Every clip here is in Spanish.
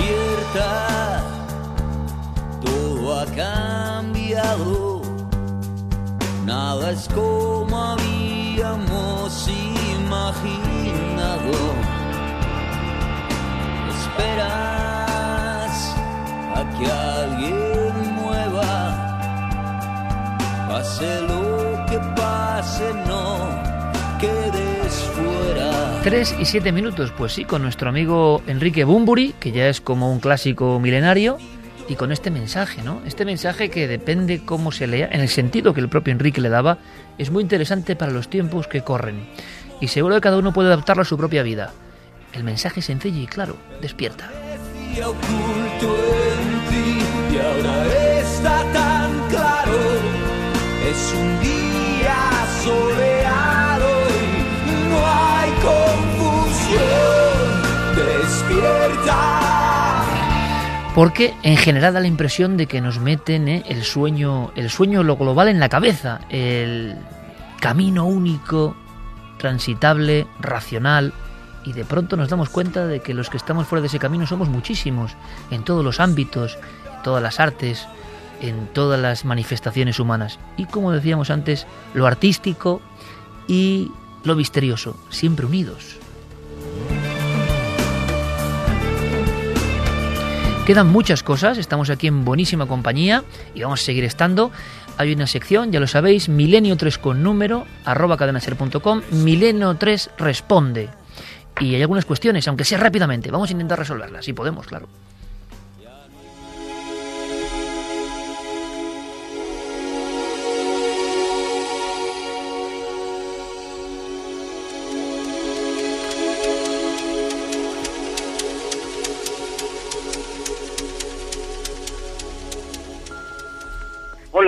despierta, todo ha cambiado, nada es como habíamos imaginado. Esperas a que alguien mueva, pase lo que pase, no quedes fuera. 3 y 7 minutos, pues sí, con nuestro amigo Enrique Bumburi, que ya es como un clásico milenario, y con este mensaje, ¿no? Este mensaje que depende cómo se lea, en el sentido que el propio Enrique le daba, es muy interesante para los tiempos que corren. Y seguro que cada uno puede adaptarlo a su propia vida. El mensaje es sencillo y claro, despierta. Es un día Porque en general da la impresión de que nos meten ¿eh? el sueño, el sueño lo global en la cabeza, el camino único, transitable, racional, y de pronto nos damos cuenta de que los que estamos fuera de ese camino somos muchísimos, en todos los ámbitos, en todas las artes, en todas las manifestaciones humanas. Y como decíamos antes, lo artístico y lo misterioso, siempre unidos. Quedan muchas cosas, estamos aquí en buenísima compañía y vamos a seguir estando. Hay una sección, ya lo sabéis, milenio 3 con número, arroba cadenaser.com, milenio 3 responde. Y hay algunas cuestiones, aunque sea rápidamente, vamos a intentar resolverlas, si podemos, claro.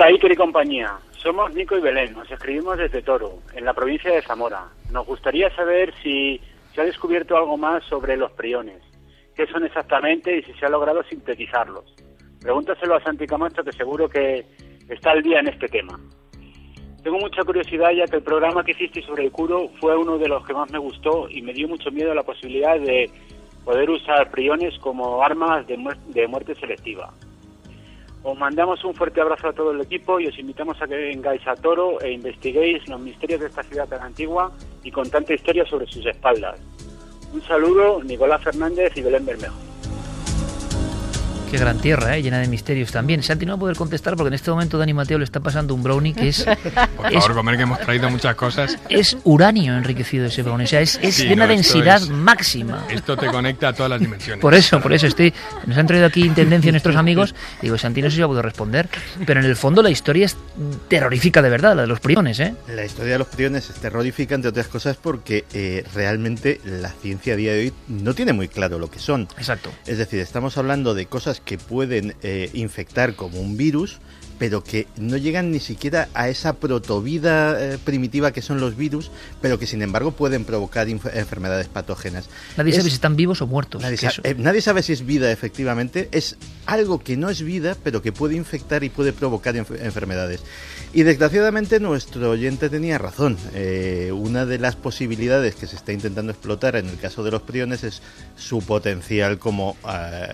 Hola Iker y compañía, somos Nico y Belén, nos escribimos desde Toro, en la provincia de Zamora. Nos gustaría saber si se ha descubierto algo más sobre los priones, qué son exactamente y si se ha logrado sintetizarlos. Pregúntaselo a Santi Camacho que seguro que está al día en este tema. Tengo mucha curiosidad ya que el programa que hiciste sobre el curo fue uno de los que más me gustó y me dio mucho miedo la posibilidad de poder usar priones como armas de, muer- de muerte selectiva. Os mandamos un fuerte abrazo a todo el equipo y os invitamos a que vengáis a Toro e investiguéis los misterios de esta ciudad tan antigua y con tanta historia sobre sus espaldas. Un saludo, Nicolás Fernández y Belén Bermejo. Qué gran tierra, ¿eh? llena de misterios también. Santi no va a poder contestar porque en este momento Dani Mateo le está pasando un brownie que es, Por es, favor, comer que hemos traído muchas cosas. es uranio enriquecido ese brownie. O sea, es, es Sí, de una no, densidad es- máxima. Esto te conecta a todas las dimensiones. Por eso, por eso estoy. Nos han traído aquí intendencia nuestros amigos. Digo, Santi, no sé si va a poder responder. Pero en el fondo la historia es terrorífica de verdad, la de los priones, ¿eh? La historia de los priones es terrorífica, entre otras cosas, porque eh, realmente la ciencia a día de hoy no tiene muy claro lo que son. Exacto. Es decir, estamos hablando de cosas que pueden eh, infectar como un virus, pero que no llegan ni siquiera a esa protovida eh, primitiva que son los virus, pero que sin embargo pueden provocar enfermedades patógenas. Nadie Es- sabe si están vivos o muertos. Nadie, sa- eh, nadie sabe si es vida efectivamente, es algo que no es vida, pero que puede infectar y puede provocar enf- enfermedades. Y desgraciadamente nuestro oyente tenía razón. Eh, una de las posibilidades que se está intentando explotar en el caso de los priones es su potencial como eh,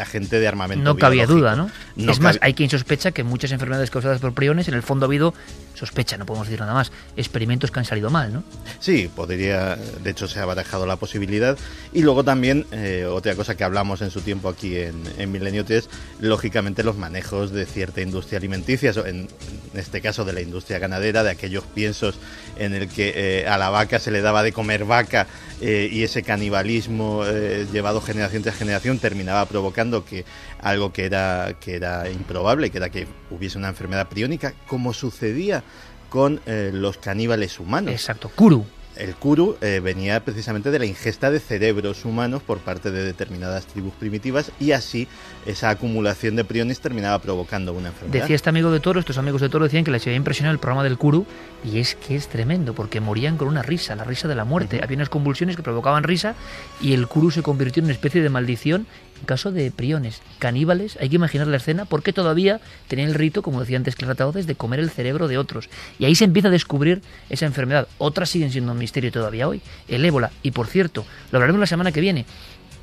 agente de armamento. no cabía duda, ¿no? No es más, hay quien sospecha que muchas enfermedades causadas por priones, en el fondo ha habido, sospecha, no podemos decir nada más, experimentos que han salido mal, ¿no? Sí, podría, de hecho se ha barajado la posibilidad. Y luego también, eh, otra cosa que hablamos en su tiempo aquí en, en Milenio 3, lógicamente los manejos de cierta industria alimenticia, en, este caso de la industria ganadera, de aquellos piensos en el que eh, a la vaca se le daba de comer vaca eh, y ese canibalismo llevado generación tras generación terminaba provocando que algo que era, que era improbable, que era que hubiese una enfermedad priónica, como sucedía con eh, los caníbales humanos. Exacto, Kuru. El kuru eh, venía precisamente de la ingesta de cerebros humanos por parte de determinadas tribus primitivas y así esa acumulación de priones terminaba provocando una enfermedad. Decía este amigo de Toro, estos amigos de Toro decían que les había impresionado el programa del Kuru y es que es tremendo porque morían con una risa, la risa de la muerte. Había unas convulsiones que provocaban risa y el Kuru se convirtió en una especie de maldición caso de priones caníbales. Hay que imaginar la escena porque todavía tenían el rito, como decía antes Clara Tauces, de comer el cerebro de otros. Y ahí se empieza a descubrir esa enfermedad. Otras siguen siendo un misterio todavía hoy, el ébola. Y por cierto, lo hablaremos la semana que viene.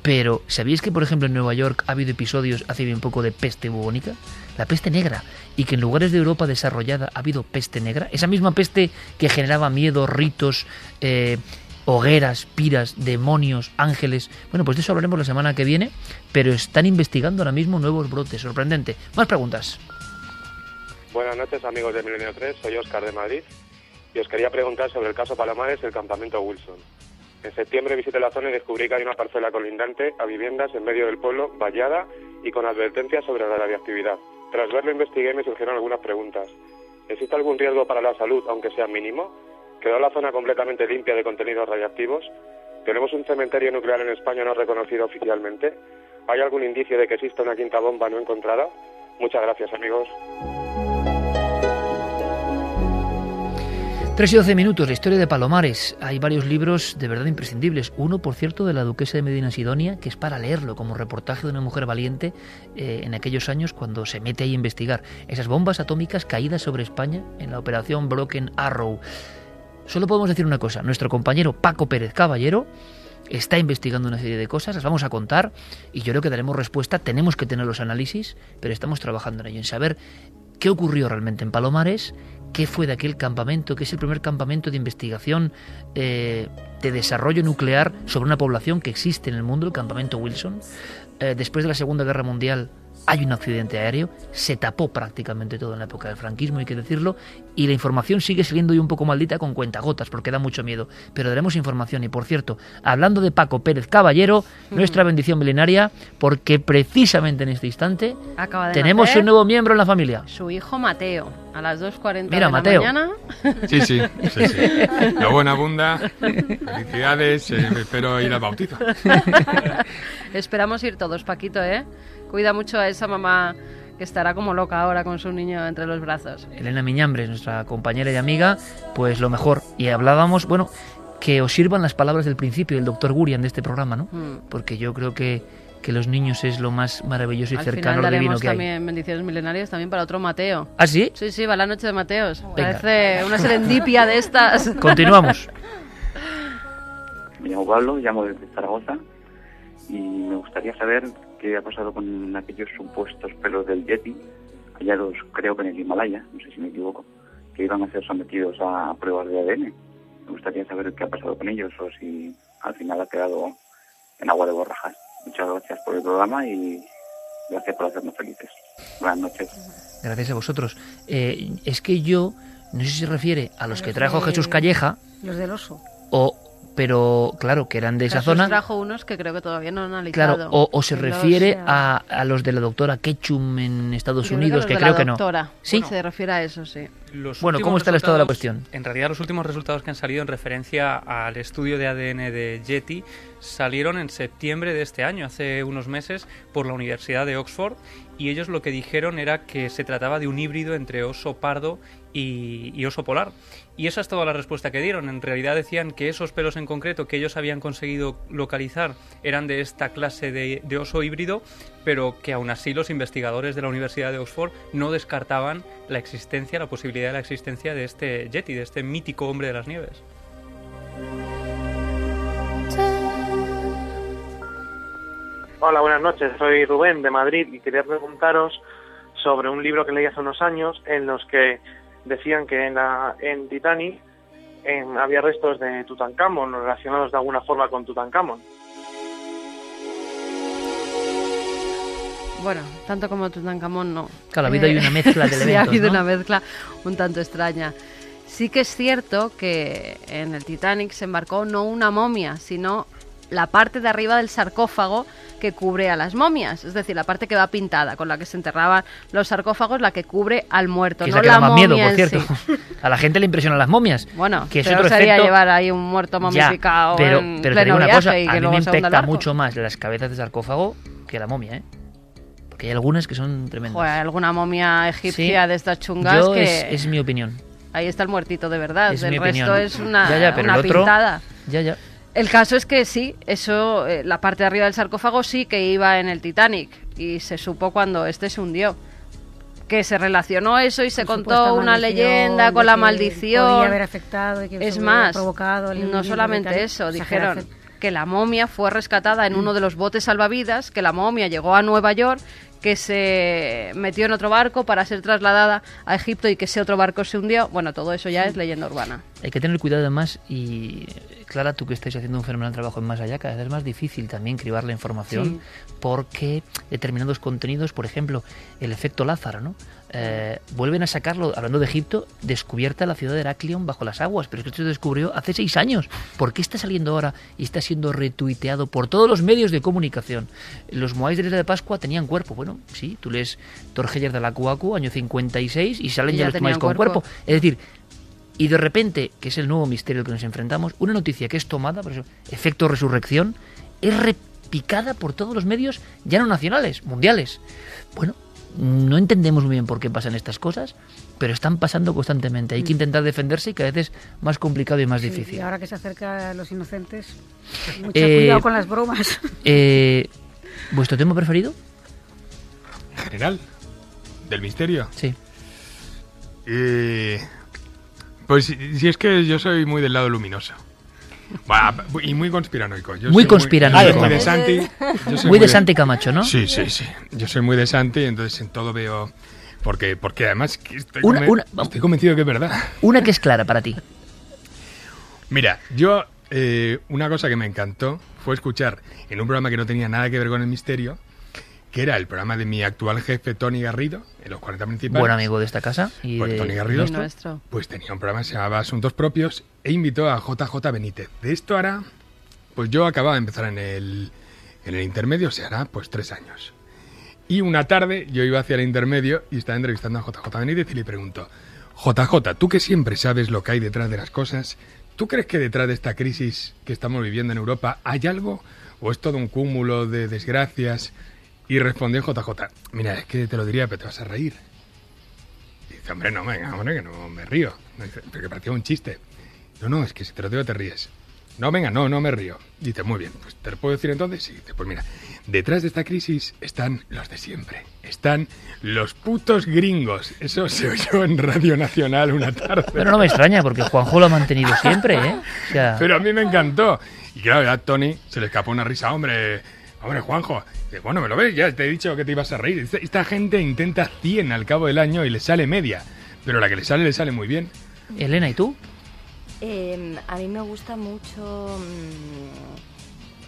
Pero, ¿sabíais que, por ejemplo, en Nueva York ha habido episodios hace bien poco de peste bubónica? La peste negra. Y que en lugares de Europa desarrollada ha habido peste negra. Esa misma peste que generaba miedo, ritos, eh, hogueras, piras, demonios, ángeles. Bueno, pues de eso hablaremos la semana que viene. Pero están investigando ahora mismo nuevos brotes. Sorprendente. Más preguntas. Buenas noches, amigos de Milenio 3. Soy Oscar de Madrid. Y os quería preguntar sobre el caso Palomares y el campamento Wilson. En septiembre visité la zona y descubrí que hay una parcela colindante a viviendas en medio del pueblo, vallada y con advertencias sobre la radiactividad. Tras verlo investigué y me surgieron algunas preguntas. ¿Existe algún riesgo para la salud, aunque sea mínimo? ¿Quedó la zona completamente limpia de contenidos radiactivos? ¿Tenemos un cementerio nuclear en España no reconocido oficialmente? ¿Hay algún indicio de que exista una quinta bomba no encontrada? Muchas gracias, amigos. 3 y 12 minutos, la historia de Palomares. Hay varios libros de verdad imprescindibles. Uno, por cierto, de la duquesa de Medina Sidonia, que es para leerlo como reportaje de una mujer valiente eh, en aquellos años cuando se mete ahí a investigar esas bombas atómicas caídas sobre España en la operación Broken Arrow. Solo podemos decir una cosa, nuestro compañero Paco Pérez Caballero está investigando una serie de cosas, las vamos a contar y yo creo que daremos respuesta, tenemos que tener los análisis, pero estamos trabajando en ello, en saber qué ocurrió realmente en Palomares, qué fue de aquel campamento, que es el primer campamento de investigación eh, de desarrollo nuclear sobre una población que existe en el mundo, el campamento Wilson. Eh, después de la Segunda Guerra Mundial hay un accidente aéreo, se tapó prácticamente todo en la época del franquismo, hay que decirlo, y la información sigue saliendo hoy un poco maldita con cuentagotas, porque da mucho miedo. Pero daremos información. Y por cierto, hablando de Paco Pérez Caballero, nuestra bendición milenaria, porque precisamente en este instante Acaba de tenemos nacer un nuevo miembro en la familia. Su hijo Mateo, a las 2.40 Mira, de Mateo. la mañana. Sí, sí, sí, sí. La buena abunda. Felicidades. eh, espero ir al bautizo. Esperamos ir todos, Paquito, ¿eh? Cuida mucho a esa mamá que estará como loca ahora con su niño entre los brazos. Elena Miñambres, nuestra compañera y amiga, pues lo mejor. Y hablábamos, bueno, que os sirvan las palabras del principio del doctor Gurian de este programa, ¿no? Mm. Porque yo creo que, que los niños es lo más maravilloso y Al cercano final al divino que hay. también bendiciones milenarias también para otro Mateo. ¿Ah, sí? Sí, sí, va la noche de Mateos. Venga. Parece una serendipia de estas. Continuamos. Me llamo Pablo, llamo desde Zaragoza y me gustaría saber qué ha pasado con aquellos supuestos pelos del Yeti, hallados creo que en el Himalaya, no sé si me equivoco, que iban a ser sometidos a pruebas de ADN. Me gustaría saber qué ha pasado con ellos o si al final ha quedado en agua de borrajas. Muchas gracias por el programa y gracias por hacernos felices. Buenas noches. Gracias a vosotros. Eh, es que yo, no sé si se refiere a los que Los trajo de- Jesús Calleja, Los del oso. o, pero claro, que eran de esa zona. trajo unos que creo que todavía no han analizado. Claro, o, o se los- refiere a, a los de la doctora Ketchum en Estados Yo creo Unidos, los que de creo la que no. doctora. ¿Sí? Se refiere a eso, sí. Los Bueno, ¿cómo está el estado de la cuestión? En realidad, los últimos resultados que han salido en referencia al estudio de ADN de Yeti salieron en septiembre de este año, hace unos meses, por la Universidad de Oxford. Y ellos lo que dijeron era que se trataba de un híbrido entre oso pardo y, oso polar. Y esa es toda la respuesta que dieron. En realidad decían que esos pelos en concreto que ellos habían conseguido localizar eran de esta clase de, de oso híbrido, pero que aún así los investigadores de la Universidad de Oxford no descartaban la existencia, la posibilidad de la existencia de este Yeti, de este mítico hombre de las nieves. Hola, buenas noches. Soy Rubén de Madrid y quería preguntaros sobre un libro que leí hace unos años en los que decían que en, la, en Titanic en- había restos de Tutankamón relacionados de alguna forma con Tutankamón. Bueno, tanto como Tutankamón no. Claro, ha habido ahí una mezcla de sí, ha elementos, habido ¿no? una mezcla un tanto extraña. Sí que es cierto que en el Titanic se embarcó no una momia, sino la parte de arriba del sarcófago que cubre a las momias, es decir, la parte que va pintada, con la que se enterraban los sarcófagos, la que cubre al muerto, Que es no la que la da más miedo, por cierto. sí. A la gente le impresionan las momias. Bueno, que es peor otro sería efecto- llevar ahí un muerto Ya, momificado pero, en pero te digo pleno una cosa, a mí me impacta mucho más las cabezas de sarcófago que la momia, ¿eh? Porque hay algunas que son tremendas. Joder, alguna momia egipcia Sí. de estas chungas Yo que es, es mi opinión. ahí está el muertito de verdad, Es el resto opinión. es una, Ya, ya, pero una el otro- pintada. Ya, ya. El caso es que sí, eso, eh, la parte de arriba del sarcófago sí que iba en el Titanic y se supo cuando este se hundió. Que se relacionó eso y se Con contó una leyenda con la maldición. Podía haber afectado y que Es más, provocado el no solamente eso, dijeron que la momia fue rescatada en uno de los botes salvavidas, que la momia llegó a Nueva York, que se metió en otro barco para ser trasladada a Egipto y que ese otro barco se hundió. Bueno, todo eso ya es leyenda urbana. Hay que tener cuidado además y Clara, tú que estáis haciendo un fenomenal trabajo en Más Allá, cada vez es más difícil también cribar la información porque determinados contenidos, por ejemplo, el efecto Lázaro, ¿no? Eh, vuelven a sacarlo, hablando de Egipto, descubierta la ciudad de Heraclión bajo las aguas, pero es que esto se descubrió hace seis años. ¿Por qué está saliendo ahora y está siendo retuiteado por todos los medios de comunicación? Los Moais de la de Pascua tenían cuerpo. Bueno, sí, tú lees Torgeyer de la Cuacu, año 56, y salen Y ya, ya los Moais con cuerpo. cuerpo. Es decir, y de repente, que es el nuevo misterio al que nos enfrentamos, una noticia que es tomada, por eso, efecto resurrección, es repicada por todos los medios, ya no nacionales, mundiales. Bueno, no entendemos muy bien por qué pasan estas cosas, pero están pasando constantemente. Hay que intentar defenderse y cada vez es más complicado y más Sí, difícil. y ahora que se acerca a los inocentes, mucho Eh, cuidado con las bromas. Eh, ¿Vuestro tema preferido? En general, del misterio. Sí. Eh, pues si si es que yo soy muy del lado luminoso. Va, y muy conspiranoico. Yo Muy soy conspiranoico. soy muy de Santi. yo soy Muy de Santi Camacho, ¿no? Sí, sí, sí. Yo soy muy de Santi, entonces en todo veo... Porque, porque además que estoy, Una- conven- una- estoy convencido que es verdad. Una que es clara para ti. Mira, yo eh, una cosa que me encantó fue escuchar en un programa que no tenía nada que ver con el misterio, que era el programa de mi actual jefe Tony Garrido, en los 40 principales. Buen amigo de esta casa. Y Pues de Tony Garrido, nuestro. pues tenía un programa que se llamaba Asuntos Propios e invitó a JJ Benítez. De esto hará, pues yo acababa de empezar en el, en el intermedio, se hará pues tres años. Y una tarde yo iba hacia el intermedio y estaba entrevistando a JJ Benítez y le pregunto, JJ, tú que siempre sabes lo que hay detrás de las cosas, ¿tú crees que detrás de esta crisis que estamos viviendo en Europa hay algo? ¿O es todo un cúmulo de desgracias? Y respondió JJ, mira, es que te lo diría, pero te vas a reír. Y dice, hombre, no, venga, hombre, que no me río. Me dice, pero que parecía un chiste. No, no, es que si te lo digo te ríes. No, venga, no, no me río. Dice, muy bien, pues te lo puedo decir entonces. Sí, dice, pues mira, detrás de esta crisis están los de siempre. Están los putos gringos. Eso se oyó en Radio Nacional una tarde. Pero no me extraña, porque Juanjo lo ha mantenido siempre, ¿eh? O sea, Pero a mí me encantó. Y claro, a Tony se le escapó una risa. Hombre, hombre, Juanjo. Bueno, me lo ves, ya te he dicho que te ibas a reír. Esta, esta gente intenta 100 al cabo del año y le sale media. Pero la que le sale, le sale muy bien. Elena, ¿y tú? Eh, a mí me gusta mucho.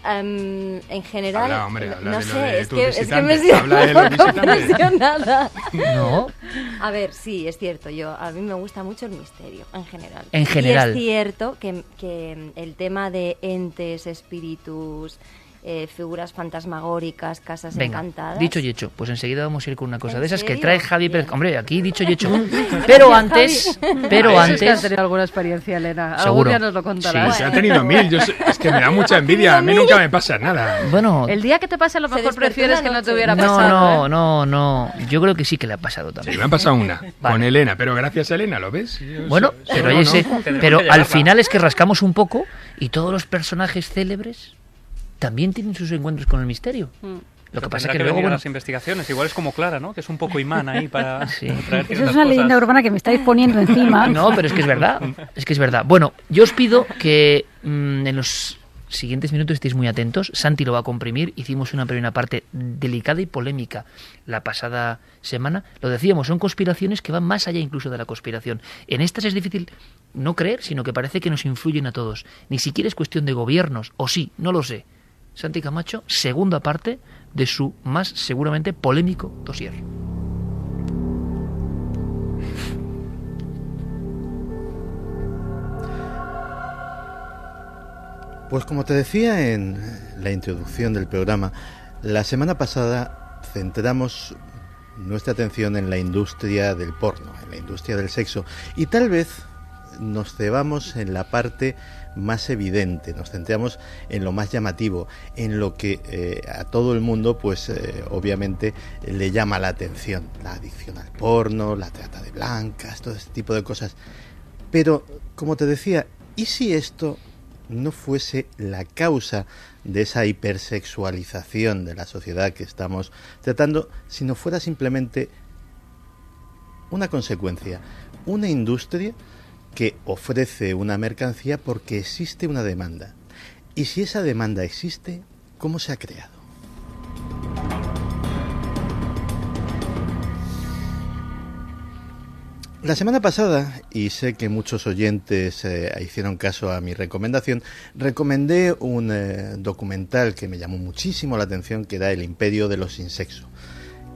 em, en general. Habla, hombre, habla no de sé, de es que, es que me siento habla de los un poco visitantes. presionada. No. A ver, sí, es cierto. Yo a mí me gusta mucho el misterio, en general. En general. Y es cierto que, que el tema de entes, espíritus, eh, figuras fantasmagóricas, casas Venga, encantadas. dicho y hecho. Pues enseguida vamos a ir con una cosa ¿En de esas que trae Javi Pérez. Hombre, aquí dicho y hecho. Pero antes, pero Eso es que has antes... tenido alguna experiencia, Elena. Algún Seguro. día nos lo contarás. Se ha tenido mil. Yo sé- es que me da mucha envidia. A mí nunca me pasa nada. Bueno, El día que te pase a lo mejor prefieres que no te hubiera no, pasado. no, ¿eh? no, no. Yo creo que sí que le ha pasado Sí, también. me ha pasado una. Vale. Con Elena. Pero gracias a Elena, ¿lo ves? Yo Bueno, pero, no. ese- al final es que rascamos un poco y todos los personajes célebres también tienen sus encuentros con el misterio. Mm. Lo que pasa es tendrá que luego, bueno, las investigaciones. Igual es como Clara, ¿no? Que es un poco imán ahí para Sí. traer Eso es una leyenda urbana que me estáis poniendo encima. No, pero es que es verdad. Es que es verdad. Bueno, yo os pido que mm, en los siguientes minutos estéis muy atentos. Santi lo va a comprimir. Hicimos una primera parte delicada y polémica la pasada semana. Lo decíamos, son conspiraciones que van más allá incluso de la conspiración. En estas es difícil no creer, sino que parece que nos influyen a todos. Ni siquiera es cuestión de gobiernos, o sí, no lo sé. Santi Camacho, segunda parte de su más seguramente polémico dossier. Pues como te decía en la introducción del programa, la semana pasada centramos nuestra atención en la industria del porno, en la industria del sexo, y tal vez nos cebamos en la parte más evidente, nos centramos en lo más llamativo, en lo que eh, a todo el mundo, pues eh, obviamente le llama la atención, la adicción al porno, la trata de blancas, todo este tipo de cosas. Pero, como te decía, ¿y si esto no fuese la causa de esa hipersexualización de la sociedad que estamos tratando, sino fuera simplemente una consecuencia, una industria que ofrece una mercancía porque existe una demanda. Y si esa demanda existe, ¿cómo se ha creado? La semana pasada, y sé que muchos oyentes eh, hicieron caso a mi recomendación, recomendé un eh, documental que me llamó muchísimo la atención, que era El Imperio de los Sin Sexo,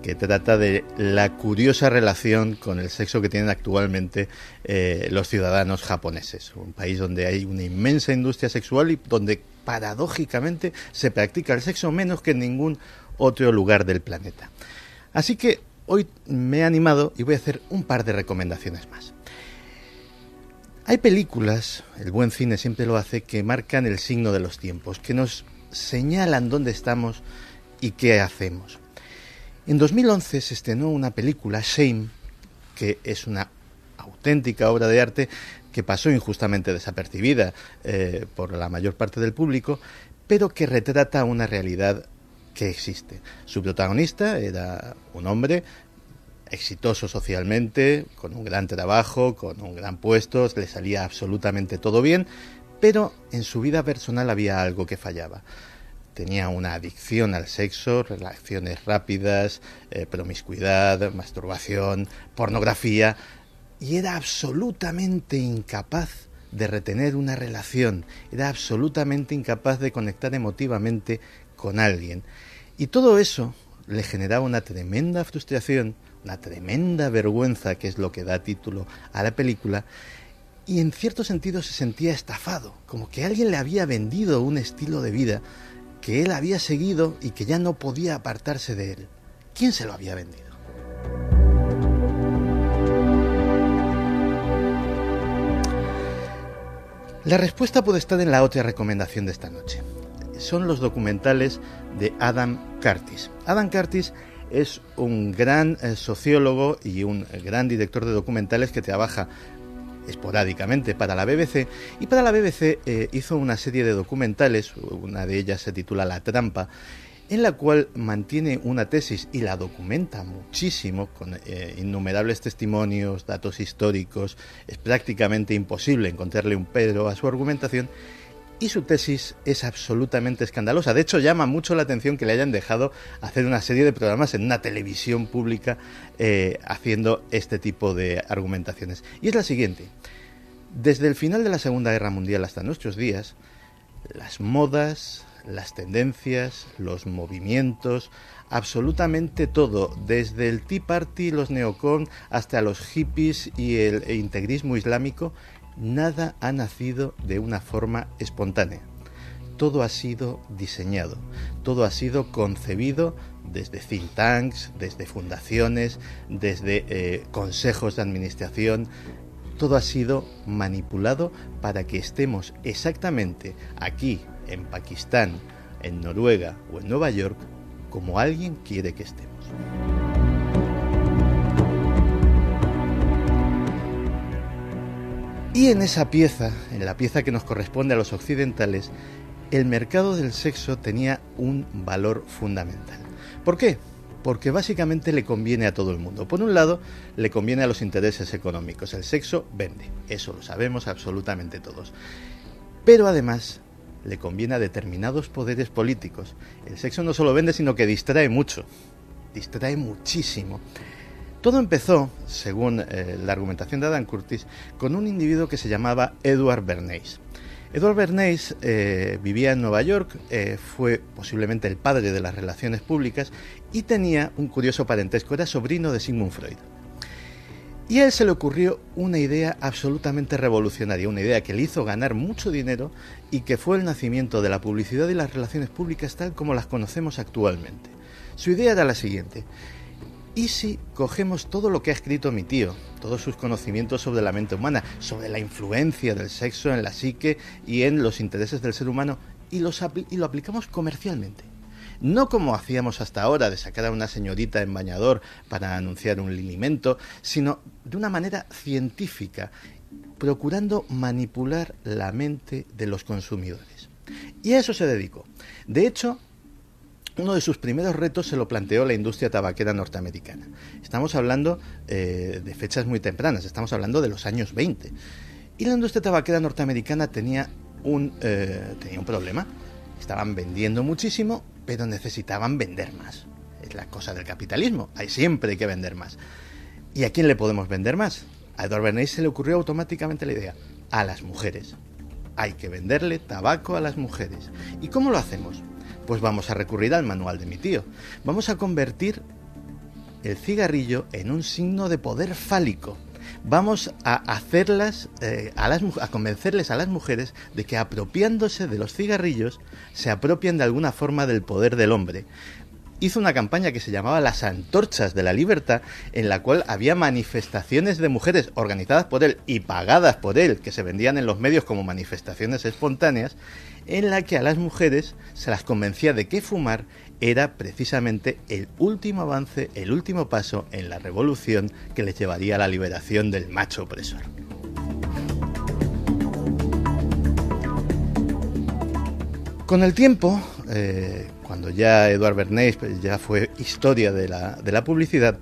que trata de la curiosa relación con el sexo que tienen actualmente eh, los ciudadanos japoneses, un país donde hay una inmensa industria sexual y donde paradójicamente se practica el sexo menos que en ningún otro lugar del planeta. Así que hoy me he animado y voy a hacer un par de recomendaciones más. Hay películas, el buen cine siempre lo hace, que marcan el signo de los tiempos, que nos señalan dónde estamos y qué hacemos. En 2011 se estrenó una película, Shame, que es una auténtica obra de arte que pasó injustamente desapercibida eh, por la mayor parte del público, pero que retrata una realidad que existe. Su protagonista era un hombre exitoso socialmente, con un gran trabajo, con un gran puesto, le salía absolutamente todo bien, pero en su vida personal había algo que fallaba. Tenía una adicción al sexo, relaciones rápidas, eh, promiscuidad, masturbación, pornografía, y era absolutamente incapaz de retener una relación, era absolutamente incapaz de conectar emotivamente con alguien. Y todo eso le generaba una tremenda frustración, una tremenda vergüenza, que es lo que da título a la película, y en cierto sentido se sentía estafado, como que alguien le había vendido un estilo de vida que él había seguido y que ya no podía apartarse de él. ¿Quién se lo había vendido? La respuesta puede estar en la otra recomendación de esta noche. Son los documentales de Adam Curtis. Adam Curtis es un gran eh, sociólogo y un gran director de documentales que trabaja esporádicamente para la BBC y para la BBC eh, hizo una serie de documentales, una de ellas se titula La trampa, en la cual mantiene una tesis y la documenta muchísimo con eh, innumerables testimonios, datos históricos, es prácticamente imposible encontrarle un pero a su argumentación y su tesis es absolutamente escandalosa. De hecho, llama mucho la atención que le hayan dejado hacer una serie de programas en una televisión pública eh, haciendo este tipo de argumentaciones. Y es la siguiente. Desde el final de la Segunda Guerra Mundial hasta nuestros días, las modas, las tendencias, los movimientos, absolutamente todo, desde el Tea Party, los neocon, hasta los hippies y el integrismo islámico, nada ha nacido de una forma espontánea. Todo ha sido diseñado, todo ha sido concebido desde think tanks, desde fundaciones, desde eh, consejos de administración. Todo ha sido manipulado para que estemos exactamente aquí, en Pakistán, en Noruega o en Nueva York, como alguien quiere que estemos. Y en esa pieza, en la pieza que nos corresponde a los occidentales, el mercado del sexo tenía un valor fundamental. ¿Por qué? Porque básicamente le conviene a todo el mundo. Por un lado, le conviene a los intereses económicos. El sexo vende, eso lo sabemos absolutamente todos. Pero además, le conviene a determinados poderes políticos. El sexo no solo vende, sino que distrae mucho. Distrae muchísimo. Todo empezó, según eh, la argumentación de Adam Curtis, con un individuo que se llamaba Edward Bernays. Edward Bernays eh, vivía en Nueva York, eh, fue posiblemente el padre de las relaciones públicas y tenía un curioso parentesco, era sobrino de Sigmund Freud. Y a él se le ocurrió una idea absolutamente revolucionaria, una idea que le hizo ganar mucho dinero y que fue el nacimiento de la publicidad y las relaciones públicas tal como las conocemos actualmente. Su idea era la siguiente, ¿Y si cogemos todo lo que ha escrito mi tío, todos sus conocimientos sobre la mente humana, sobre la influencia del sexo en la psique y en los intereses del ser humano, y, lo aplicamos comercialmente? No como hacíamos hasta ahora de sacar a una señorita en bañador para anunciar un alimento, sino de una manera científica, procurando manipular la mente de los consumidores. Y a eso se dedicó. De hecho, uno de sus primeros retos se lo planteó la industria tabaquera norteamericana. Estamos hablando eh, de fechas muy tempranas, estamos hablando de los años 20. Y la industria tabaquera norteamericana tenía un, eh, tenía un problema. Estaban vendiendo muchísimo, pero necesitaban vender más. Es la cosa del capitalismo. Hay siempre que vender más. ¿Y a quién le podemos vender más? A Edward Bernays se le ocurrió automáticamente la idea. A las mujeres. Hay que venderle tabaco a las mujeres. ¿Y cómo lo hacemos? Pues vamos a recurrir al manual de mi tío. Vamos a convertir el cigarrillo en un signo de poder fálico. Vamos a hacerlas, eh, a, las, a convencerles a las mujeres de que apropiándose de los cigarrillos se apropian de alguna forma del poder del hombre hizo una campaña que se llamaba Las Antorchas de la Libertad, en la cual había manifestaciones de mujeres organizadas por él y pagadas por él, que se vendían en los medios como manifestaciones espontáneas, en la que a las mujeres se las convencía de que fumar era precisamente el último avance, el último paso en la revolución que les llevaría a la liberación del macho opresor. Con el tiempo, eh, cuando ya Eduard Bernays pues, ya fue historia de la, publicidad,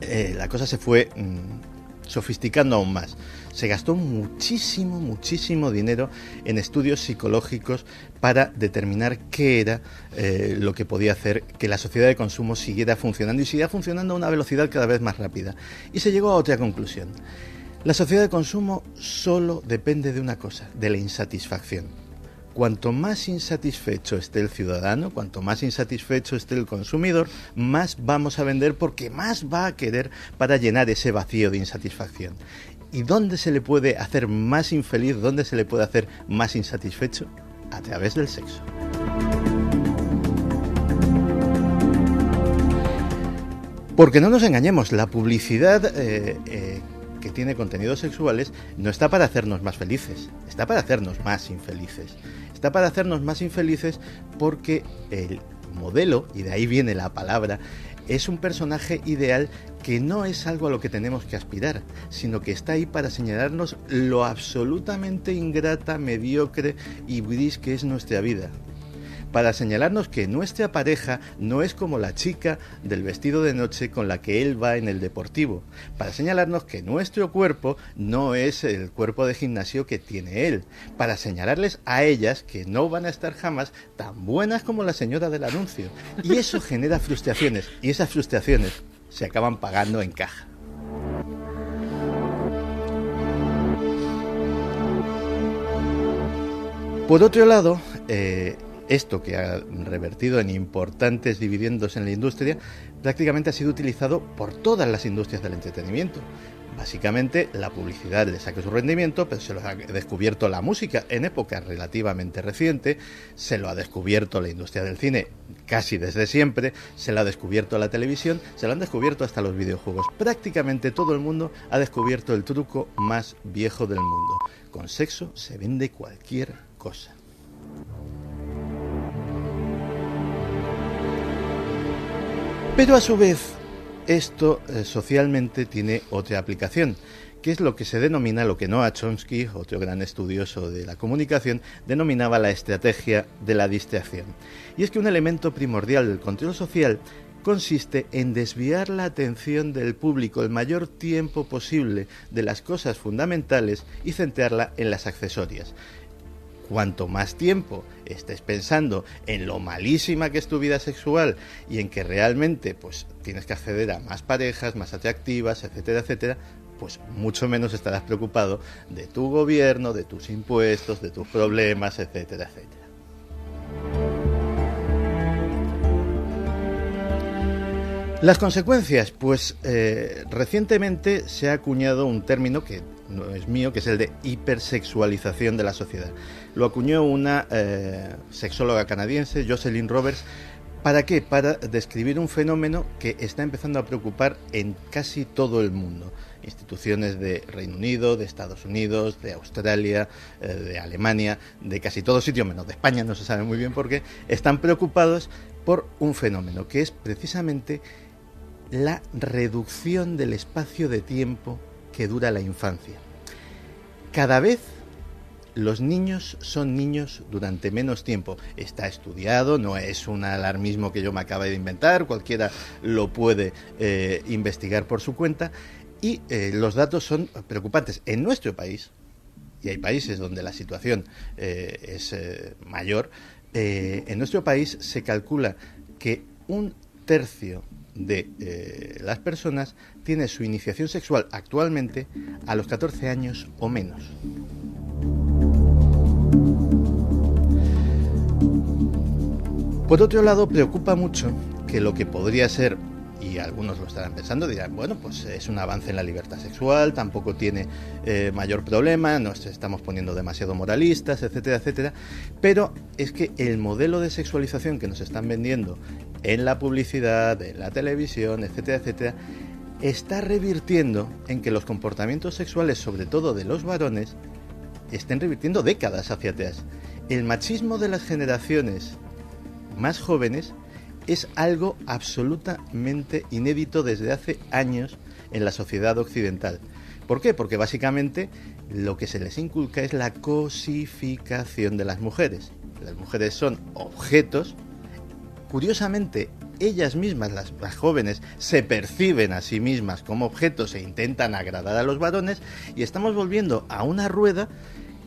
eh, la cosa se fue mm, sofisticando aún más. Se gastó muchísimo, muchísimo dinero en estudios psicológicos para determinar qué era eh, lo que podía hacer que la sociedad de consumo siguiera funcionando y siguiera funcionando a una velocidad cada vez más rápida. Y se llegó a otra conclusión. La sociedad de consumo solo depende de una cosa, de la insatisfacción cuanto más insatisfecho esté el ciudadano, cuanto más insatisfecho esté el consumidor, más vamos a vender porque más va a querer para llenar ese vacío de insatisfacción. ¿Y dónde se le puede hacer más infeliz, dónde se le puede hacer más insatisfecho? A través del sexo. Porque no nos engañemos, la publicidad eh, eh, que tiene contenidos sexuales no está para hacernos más felices, está para hacernos más infelices. Está para hacernos más infelices porque el modelo, y de ahí viene la palabra, es un personaje ideal que no es algo a lo que tenemos que aspirar, sino que está ahí para señalarnos lo absolutamente ingrata, mediocre y gris que es nuestra vida para señalarnos que nuestra pareja no es como la chica del vestido de noche con la que él va en el deportivo, para señalarnos que nuestro cuerpo no es el cuerpo de gimnasio que tiene él, para señalarles a ellas que no van a estar jamás tan buenas como la señora del anuncio. Y eso genera frustraciones, y esas frustraciones se acaban pagando en caja. Por otro lado, eh, esto que ha revertido en importantes dividendos en la industria, prácticamente ha sido utilizado por todas las industrias del entretenimiento. Básicamente la publicidad le saca su rendimiento, pero se lo ha descubierto la música en época relativamente reciente, se lo ha descubierto la industria del cine casi desde siempre, se lo ha descubierto la televisión, se lo han descubierto hasta los videojuegos. Prácticamente todo el mundo ha descubierto el truco más viejo del mundo. Con sexo se vende cualquier cosa. Pero a su vez, esto eh, socialmente tiene otra aplicación, que es lo que se denomina, lo que Noah Chomsky, otro gran estudioso de la comunicación, denominaba la estrategia de la distracción. Y es que un elemento primordial del control social consiste en desviar la atención del público el mayor tiempo posible de las cosas fundamentales y centrarla en las accesorias cuanto más tiempo estés pensando en lo malísima que es tu vida sexual y en que realmente pues tienes que acceder a más parejas, más atractivas, etcétera, etcétera, pues mucho menos estarás preocupado de tu gobierno, de tus impuestos, de tus problemas, etcétera, etcétera. Las consecuencias, pues eh, recientemente se ha acuñado un término que no es mío, que es el de hipersexualización de la sociedad. Lo acuñó una eh, sexóloga canadiense, Jocelyn Roberts. ¿Para qué? Para describir un fenómeno que está empezando a preocupar en casi todo el mundo. Instituciones de Reino Unido, de Estados Unidos, de Australia, eh, de Alemania, de casi todo sitio, menos de España, no se sabe muy bien por qué, están preocupados por un fenómeno que es precisamente la reducción del espacio de tiempo que dura la infancia. Cada vez los niños son niños durante menos tiempo. Está estudiado, no es un alarmismo que yo me acabo de inventar, cualquiera lo puede eh, investigar por su cuenta y eh, los datos son preocupantes. En nuestro país, y hay países donde la situación eh, es mayor, en nuestro país se calcula que un tercio de las personas tiene su iniciación sexual actualmente a los 14 años o menos. Por otro lado, preocupa mucho que lo que podría ser, y algunos lo estarán pensando, dirán, bueno, pues es un avance en la libertad sexual, tampoco tiene eh, mayor problema, nos estamos poniendo demasiado moralistas, etcétera, etcétera, pero es que el modelo de sexualización que nos están vendiendo en la publicidad, en la televisión, etcétera, etcétera, está revirtiendo en que los comportamientos sexuales, sobre todo de los varones, estén revirtiendo décadas hacia atrás. El machismo de las generaciones más jóvenes es algo absolutamente inédito desde hace años en la sociedad occidental. ¿Por qué? Porque básicamente lo que se les inculca es la cosificación de las mujeres. Las mujeres son objetos. Curiosamente, ellas mismas, las, las jóvenes, se perciben a sí mismas como objetos e intentan agradar a los varones y estamos volviendo a una rueda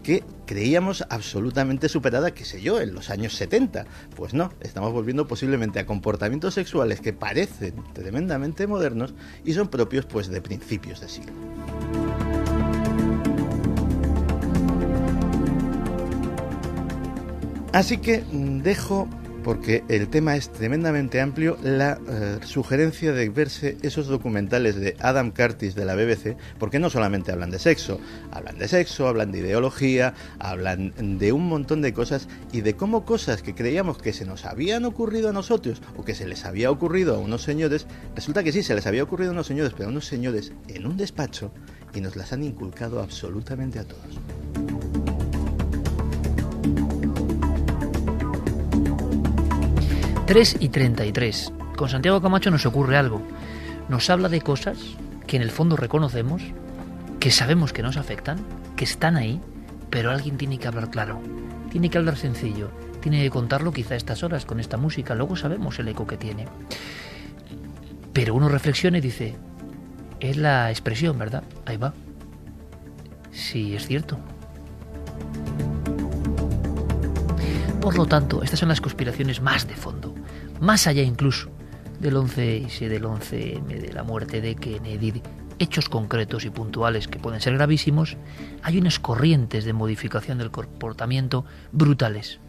que creíamos absolutamente superada, qué sé yo, en los años 70. Pues no, estamos volviendo posiblemente a comportamientos sexuales que parecen tremendamente modernos y son propios pues de principios de siglo. Así que mm, dejo, porque el tema es tremendamente amplio, la eh, sugerencia de verse esos documentales de Adam Curtis de la BBC, porque no solamente hablan de sexo, hablan de sexo, hablan de ideología, hablan de un montón de cosas y de cómo cosas que creíamos que se nos habían ocurrido a nosotros o que se les había ocurrido a unos señores, resulta que sí, se les había ocurrido a unos señores, pero a unos señores en un despacho y nos las han inculcado absolutamente a todos. 3 y 33. Con Santiago Camacho nos ocurre algo. Nos habla de cosas que en el fondo reconocemos, que sabemos que nos afectan, que están ahí, pero alguien tiene que hablar claro, tiene que hablar sencillo, tiene que contarlo quizá a estas horas con esta música, luego sabemos el eco que tiene. Pero uno reflexiona y dice, es la expresión, ¿verdad? Ahí va. Sí, es cierto. Por lo tanto, estas son las conspiraciones más de fondo, más allá incluso del 11S, del 11M, de la muerte de Kennedy, hechos concretos y puntuales que pueden ser gravísimos, hay unas corrientes de modificación del comportamiento brutales.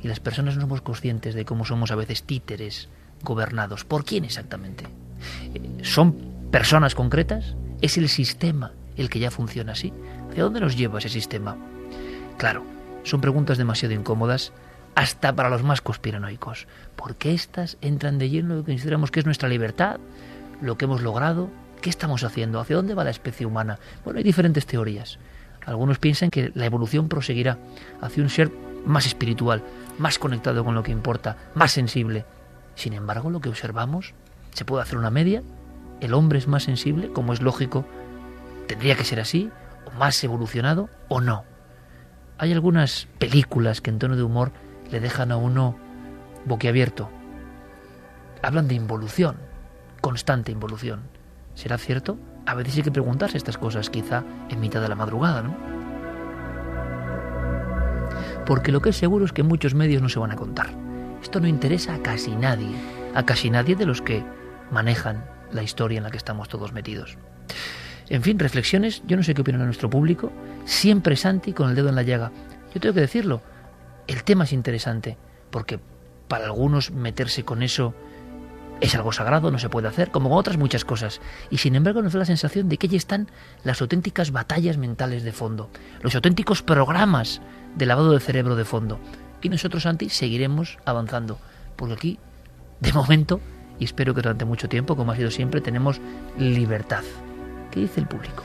Y las personas no somos conscientes de cómo somos a veces títeres gobernados. ¿Por quién exactamente? Eh, ¿Son personas concretas? ¿Es el sistema el que ya funciona así? ¿Hacia dónde nos lleva ese sistema? Claro, son preguntas demasiado incómodas hasta para los más conspiranoicos, porque estas entran de lleno en lo que consideramos que es nuestra libertad, lo que hemos logrado, qué estamos haciendo, hacia dónde va la especie humana. Bueno, hay diferentes teorías. Algunos piensan que la evolución proseguirá hacia un ser más espiritual, más conectado con lo que importa, más sensible. Sin embargo, lo que observamos, se puede hacer una media, el hombre es más sensible, como es lógico, tendría que ser así, o más evolucionado, o no. Hay algunas películas que en tono de humor le dejan a uno boquiabierto. Hablan de involución, constante involución. ¿Será cierto? A veces hay que preguntarse estas cosas, quizá en mitad de la madrugada, ¿no? Porque lo que es seguro es que muchos medios no se van a contar. Esto no interesa a casi nadie, a casi nadie de los que manejan la historia en la que estamos todos metidos. En fin, reflexiones, yo no sé qué opina nuestro público, siempre Santi con el dedo en la llaga. Yo tengo que decirlo, el tema es interesante, porque para algunos meterse con eso es algo sagrado, no se puede hacer, como con otras muchas cosas. Y sin embargo nos da la sensación de que allí están las auténticas batallas mentales de fondo, los auténticos programas de lavado de cerebro de fondo. Y nosotros, Santi, seguiremos avanzando, porque aquí, de momento, y espero que durante mucho tiempo, como ha sido siempre, tenemos libertad. ¿Qué dice el público?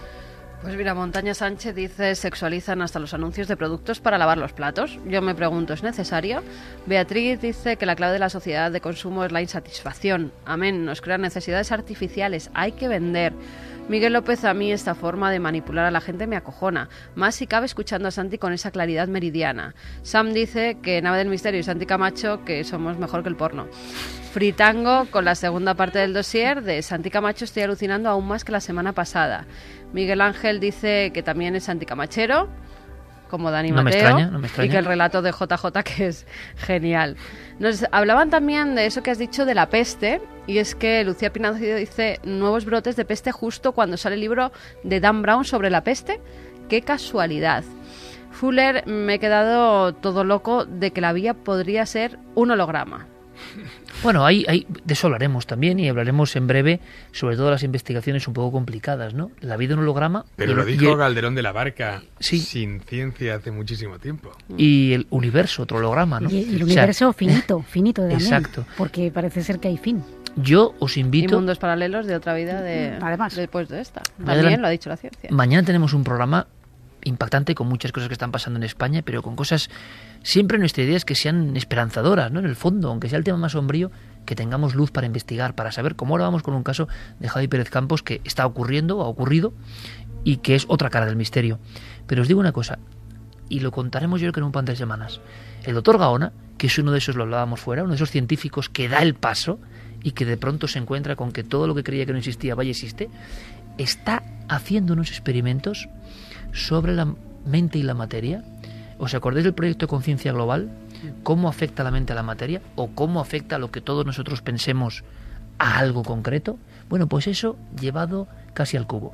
Pues mira, Montaña Sánchez dice sexualizan hasta los anuncios de productos para lavar los platos. Yo me pregunto, ¿es necesario? Beatriz dice que la clave de la sociedad de consumo es la insatisfacción. Amén, nos crean necesidades artificiales, hay que vender. Miguel López, a mí esta forma de manipular a la gente me acojona, más si cabe escuchando a Santi con esa claridad meridiana. Sam dice que Nave del Misterio y Santi Camacho que somos mejor que el porno. Fritango con la segunda parte del dossier de Santi Camacho estoy alucinando aún más que la semana pasada. Miguel Ángel dice que también es anticamachero. Como Dani No me Mateo extraña, no me y extraña. que el relato de JJ que es genial. Nos hablaban también de eso que has dicho de la peste y es que Lucía Pinazo dice nuevos brotes de peste justo cuando sale el libro de Dan Brown sobre la peste. Qué casualidad. Fuller me he quedado todo loco de que la vía podría ser un holograma. Bueno, ahí, ahí, de eso hablaremos también y hablaremos en breve sobre todo las investigaciones un poco complicadas, ¿no? La vida en holograma. Pero y lo el- y dijo el- Calderón de la Barca Sí. sin ciencia hace muchísimo tiempo. y el universo, otro holograma, ¿no? Y el O sea, universo finito, finito también. Exacto. Porque parece ser que hay fin. Yo os Y invito. mundos paralelos de otra vida de, Además. después de esta. Adelante. También lo ha dicho la ciencia. Mañana tenemos un programa impactante con muchas cosas que están pasando en España, pero con cosas siempre nuestra idea es que sean esperanzadoras, ¿no? En el fondo, aunque sea el tema más sombrío, que tengamos luz para investigar, para saber cómo ahora vamos con un caso de Javi Pérez Campos que está ocurriendo, ha ocurrido y que es otra cara del misterio. Pero os digo una cosa, y lo contaremos yo creo que en un par de semanas. El doctor Gaona, que es uno de esos, lo hablábamos fuera, uno de esos científicos que da el paso y que de pronto se encuentra con que todo lo que creía que no existía, vaya existe, está haciendo unos experimentos sobre la mente y la materia. ¿Os acordáis del proyecto de conciencia global? ¿Cómo afecta la mente a la materia? ¿O cómo afecta lo que todos nosotros pensemos a algo concreto? Bueno, pues eso llevado casi al cubo.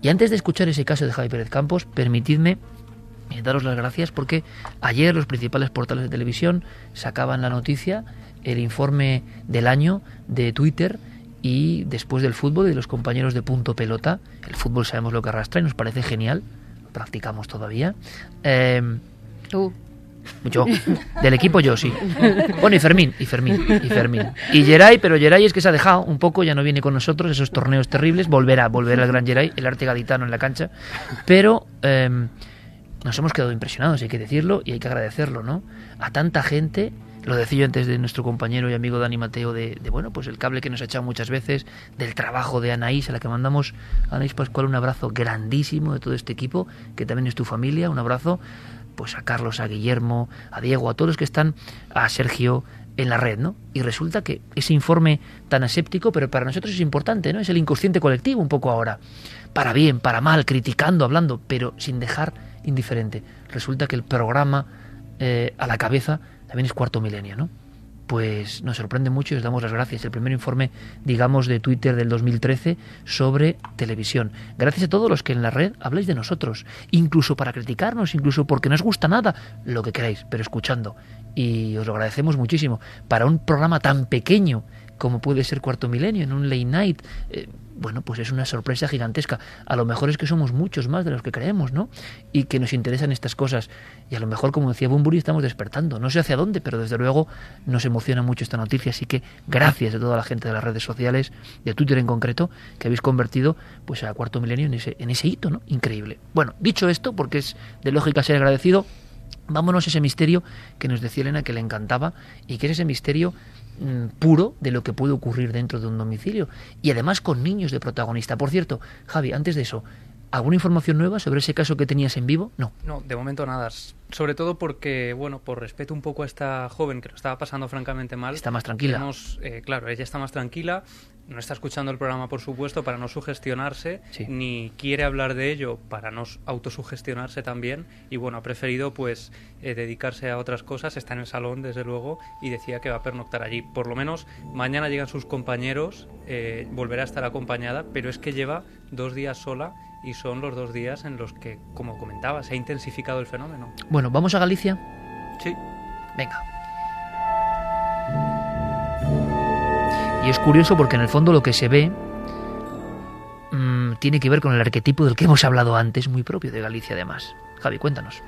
Y antes de escuchar ese caso de Javi Pérez Campos, permitidme eh, daros las gracias porque ayer los principales portales de televisión sacaban la noticia, el informe del año de Twitter y después del fútbol y de los compañeros de punto pelota. El fútbol sabemos lo que arrastra y nos parece genial, practicamos todavía. Eh, Tú. yo, del equipo yo sí. Bueno, y Fermín, y Fermín, y Fermín. Y Geray, pero Geray es que se ha dejado un poco, ya no viene con nosotros, esos torneos terribles, volverá, volverá el gran Geray, el arte gaditano en la cancha. Pero eh, nos hemos quedado impresionados, hay que decirlo, y hay que agradecerlo, ¿no? A tanta gente, lo decía antes de nuestro compañero y amigo Dani Mateo, de, de, bueno, pues el cable que nos ha echado muchas veces, del trabajo de Anaís, a la que mandamos Anaís Pascual un abrazo grandísimo de todo este equipo, que también es tu familia, un abrazo pues a Carlos, a Guillermo, a Diego, a todos los que están, a Sergio en la red, ¿no? Y resulta que ese informe tan aséptico, pero para nosotros es importante, ¿no? Es el inconsciente colectivo un poco ahora. Para bien, para mal, criticando, hablando, pero sin dejar indiferente. Resulta que el programa eh, a la cabeza también cuarto milenio, ¿no? Pues nos sorprende mucho y os damos las gracias. El primer informe, digamos, de Twitter del 2013 sobre televisión. Gracias a todos los que en la red habláis de nosotros, incluso para criticarnos, incluso porque no os gusta nada, lo que queráis, pero escuchando. Y os lo agradecemos muchísimo. Para un programa tan pequeño como puede ser Cuarto Milenio, en un late night, eh, bueno, pues es una sorpresa gigantesca. A lo mejor es que somos muchos más de los que creemos, ¿no? Y que nos interesan estas cosas. Y a lo mejor, como decía Bumburi, estamos despertando. No sé hacia dónde, pero desde luego nos emociona mucho esta noticia. Así que gracias a toda la gente de las redes sociales, de Twitter en concreto, que habéis convertido pues a Cuarto Milenio en ese, en ese hito, ¿no? Increíble. Bueno, dicho esto, porque es de lógica ser agradecido, vámonos a ese misterio que nos decía Elena que le encantaba y que es ese misterio puro de lo que puede ocurrir dentro de un domicilio y además con niños de protagonista. Por cierto, Javi, antes de eso, ¿alguna información nueva sobre ese caso que tenías en vivo? No. No, de momento nada. Sobre todo porque, bueno, por respeto un poco a esta joven que lo estaba pasando francamente mal. Está más tranquila. hemos, eh, claro, ella está más tranquila. No está escuchando el programa, por supuesto, para no sugestionarse, Sí. ni quiere hablar de ello para no autosugestionarse también. Y bueno, ha preferido pues eh, dedicarse a otras cosas. Está en el salón, desde luego, y decía que va a pernoctar allí. Por lo menos mañana llegan sus compañeros, eh, volverá a estar acompañada, pero es que lleva dos días sola y son los dos días en los que, como comentaba, se ha intensificado el fenómeno. Bueno, ¿vamos a Galicia? Sí. Venga. Y es curioso porque en el fondo lo que se ve mm, tiene que ver con el arquetipo del que hemos hablado antes, muy propio de Galicia además. Javi, cuéntanos.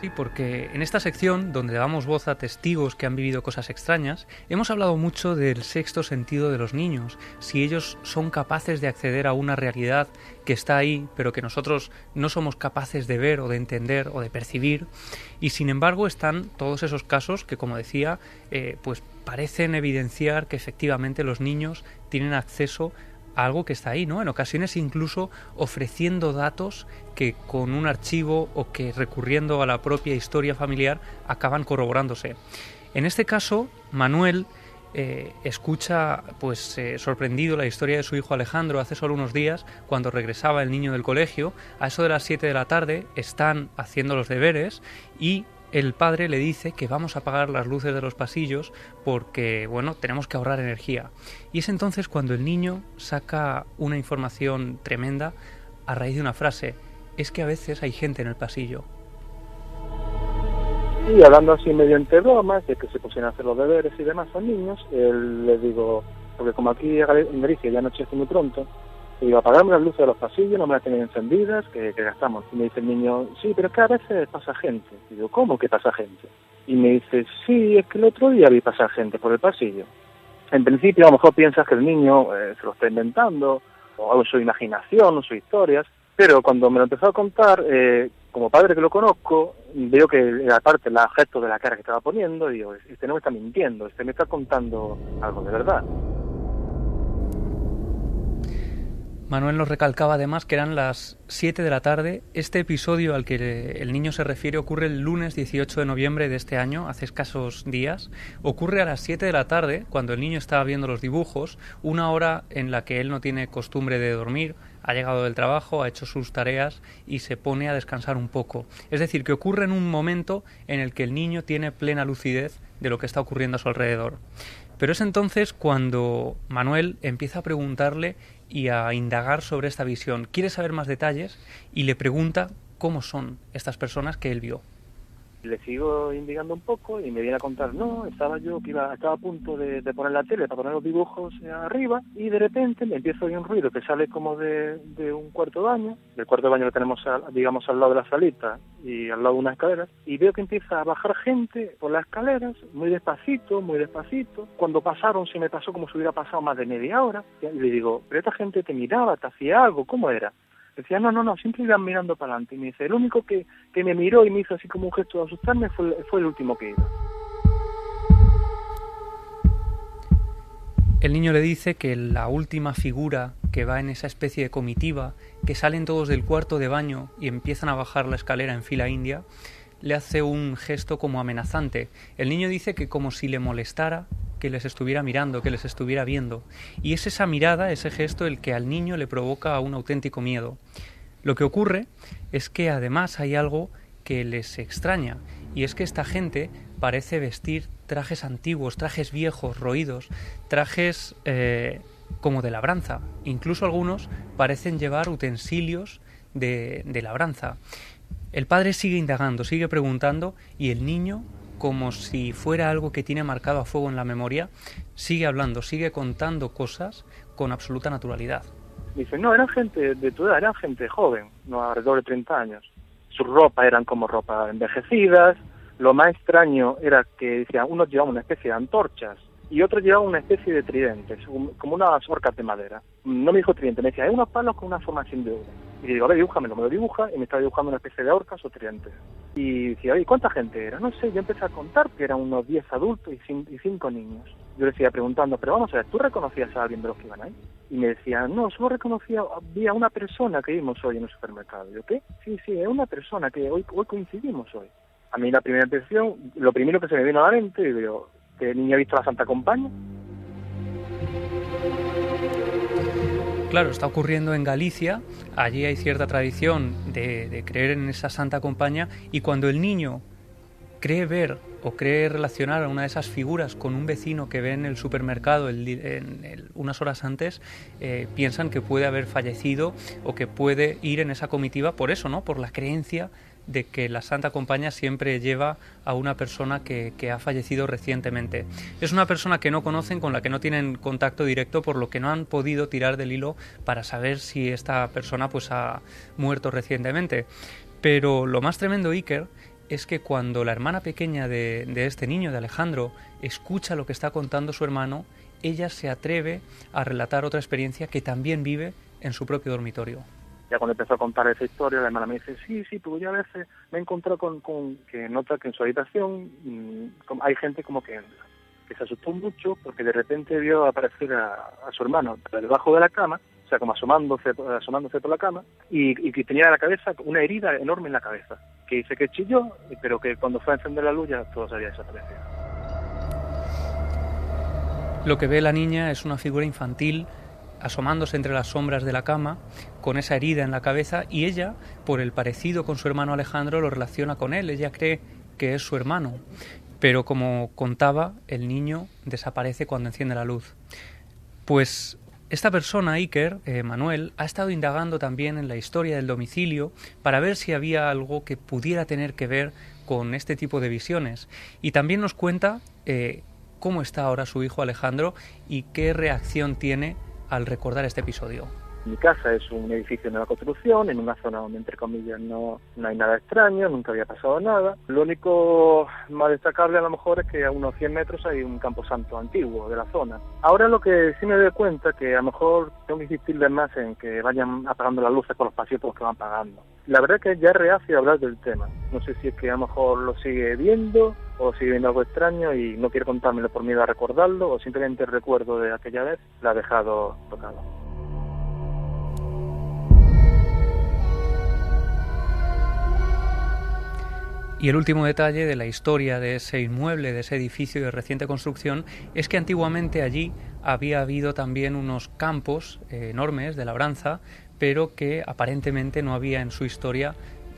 Sí, porque en esta sección, donde damos voz a testigos que han vivido cosas extrañas, hemos hablado mucho del sexto sentido de los niños, si ellos son capaces de acceder a una realidad que está ahí, pero que nosotros no somos capaces de ver o de entender o de percibir, y sin embargo están todos esos casos que, como decía, eh, pues parecen evidenciar que efectivamente los niños tienen acceso algo que está ahí, ¿no? En ocasiones incluso ofreciendo datos que con un archivo o que recurriendo a la propia historia familiar acaban corroborándose. En este caso, Manuel eh, escucha pues eh, sorprendido la historia de su hijo Alejandro hace solo unos días cuando regresaba el niño del colegio a eso de las 7 de la tarde están haciendo los deberes y el padre le dice que vamos a apagar las luces de los pasillos porque bueno tenemos que ahorrar energía. Y es entonces cuando el niño saca una información tremenda a raíz de una frase es que a veces hay gente en el pasillo y hablando así medio entre bromas, de que se pusieran a hacer los deberes y demás a niños, él le digo, porque como aquí en Galicia ya anochece muy pronto, le digo, apagarme las luces de los pasillos, no me las tienen encendidas, que, gastamos. Y me dice el niño, sí, pero es que a veces pasa gente. Y digo, ¿cómo que pasa gente? Y me dice, sí, es que el otro día vi pasar gente por el pasillo. En principio a lo mejor piensas que el niño eh, se lo está inventando, o su imaginación, o sus historias, pero cuando me lo empezó a contar, eh, como padre que lo conozco, veo que aparte el gesto de la cara que estaba poniendo, digo, este no me está mintiendo, este me está contando algo de verdad. Manuel nos recalcaba además que eran las 7 de la tarde. Este episodio al que el niño se refiere ocurre el lunes 18 de noviembre de este año, hace escasos días. Ocurre a las 7 de la tarde, cuando el niño estaba viendo los dibujos, una hora en la que él no tiene costumbre de dormir, ha llegado del trabajo, ha hecho sus tareas y se pone a descansar un poco. Es decir, que ocurre en un momento en el que el niño tiene plena lucidez de lo que está ocurriendo a su alrededor. Pero es entonces cuando Manuel empieza a preguntarle y a indagar sobre esta visión. Quiere saber más detalles y le pregunta cómo son estas personas que él vio le sigo indicando un poco y me viene a contar, no, estaba yo que iba, estaba a punto de, poner la tele para poner los dibujos arriba y de repente me empiezo a oír un ruido que sale como de, un cuarto de baño, el cuarto de baño lo tenemos, digamos, al lado de la salita y al lado de unas escaleras, y veo que empieza a bajar gente por las escaleras, muy despacito, muy despacito. Cuando pasaron se me pasó como si hubiera pasado más de media hora, y le digo, pero esta gente te miraba, te hacía algo, ¿cómo era? Decía, no, no, no, siempre iban mirando para adelante. Y me dice, el único que, que me miró y me hizo así como un gesto de asustarme fue, fue el último que iba. El niño le dice que la última figura que va en esa especie de comitiva, que salen todos del cuarto de baño y empiezan a bajar la escalera en fila india, le hace un gesto como amenazante. El niño dice que como si le molestara que les estuviera mirando, que les estuviera viendo. Y es esa mirada, ese gesto, el que al niño le provoca un auténtico miedo. Lo que ocurre es que además hay algo que les extraña, y es que esta gente parece vestir trajes antiguos, trajes viejos, roídos, trajes eh, como de labranza. Incluso algunos parecen llevar utensilios de, de labranza. El padre sigue indagando, sigue preguntando, y el niño como si fuera algo que tiene marcado a fuego en la memoria, sigue hablando, sigue contando cosas con absoluta naturalidad. Dice, no, eran gente de tu edad, eran gente joven, no alrededor de 30 años. Su ropa eran como ropa envejecidas. Lo más extraño era que decían, unos llevaban una especie de antorchas y otros llevaban una especie de tridentes, como unas orcas de madera. No me dijo tridente, me decía, hay unos palos con una formación de oro. Y le digo, a ver, dibújamelo, me lo dibuja y me está dibujando una especie de orcas o tridentes. Y decía, oye, ¿cuánta gente era? No sé, yo empecé a contar que eran unos 10 adultos y 5 niños. Yo le decía preguntando, pero vamos a ver, ¿tú reconocías a alguien de los que iban ahí? Y me decía, no, solo reconocía, había una persona que vimos hoy en el supermercado. yo, ¿qué? Sí, sí, es una persona que hoy, hoy coincidimos hoy. A mí la primera impresión, lo primero que se me vino a la mente, digo, ¿que niño ha visto la Santa Compañía? Claro, está ocurriendo en Galicia, allí hay cierta tradición de, creer en esa santa compañía y cuando el niño cree ver o cree relacionar a una de esas figuras con un vecino que ve en el supermercado unas horas antes, eh, piensan que puede haber fallecido o que puede ir en esa comitiva por eso, ¿no? Por la creencia de que la Santa Compañía siempre lleva a una persona que, ha fallecido recientemente. Es una persona que no conocen, con la que no tienen contacto directo, por lo que no han podido tirar del hilo para saber si esta persona pues ha muerto recientemente. Pero lo más tremendo, Iker, es que cuando la hermana pequeña de, de este niño, de Alejandro, escucha lo que está contando su hermano, ella se atreve a relatar otra experiencia que también vive en su propio dormitorio ya cuando empezó a contar esa historia, la hermana me dice, sí, sí, pues yo a veces me he encontrado con, que nota que en su habitación mm, hay gente como que, que, se asustó mucho porque de repente vio aparecer a, su hermano debajo de la cama, o sea, como asomándose, asomándose por la cama, y, que tenía en la cabeza una herida enorme en la cabeza, que dice que chilló, pero que cuando fue a encender la luz ya todo se había desaparecido. Lo que ve la niña es una figura infantil asomándose entre las sombras de la cama, con esa herida en la cabeza, y ella, por el parecido con su hermano Alejandro, lo relaciona con él. Ella cree que es su hermano. Pero como contaba, el niño desaparece cuando enciende la luz. Pues esta persona, Iker, eh, Manuel, ha estado indagando también en la historia del domicilio para ver si había algo que pudiera tener que ver con este tipo de visiones. Y también nos cuenta eh, cómo está ahora su hijo Alejandro y qué reacción tiene al recordar este episodio. Mi casa es un edificio de nueva construcción, en una zona donde, entre comillas, no, no hay nada extraño, nunca había pasado nada. Lo único más destacable a lo mejor es que a unos 100 metros hay un camposanto antiguo de la zona. Ahora lo que sí me doy cuenta que a lo mejor tengo que insistirles más en que vayan apagando las luces por los pasillos que van pagando. La verdad es que ya es reacio hablar del tema. No sé si es que a lo mejor lo sigue viendo o sigue viendo algo extraño y no quiere contármelo por miedo a recordarlo o simplemente el recuerdo de aquella vez la ha dejado tocado. Y el último detalle de la historia de ese inmueble, de ese edificio de reciente construcción, es que antiguamente allí había habido también unos campos eh, enormes de labranza, pero que aparentemente no había en su historia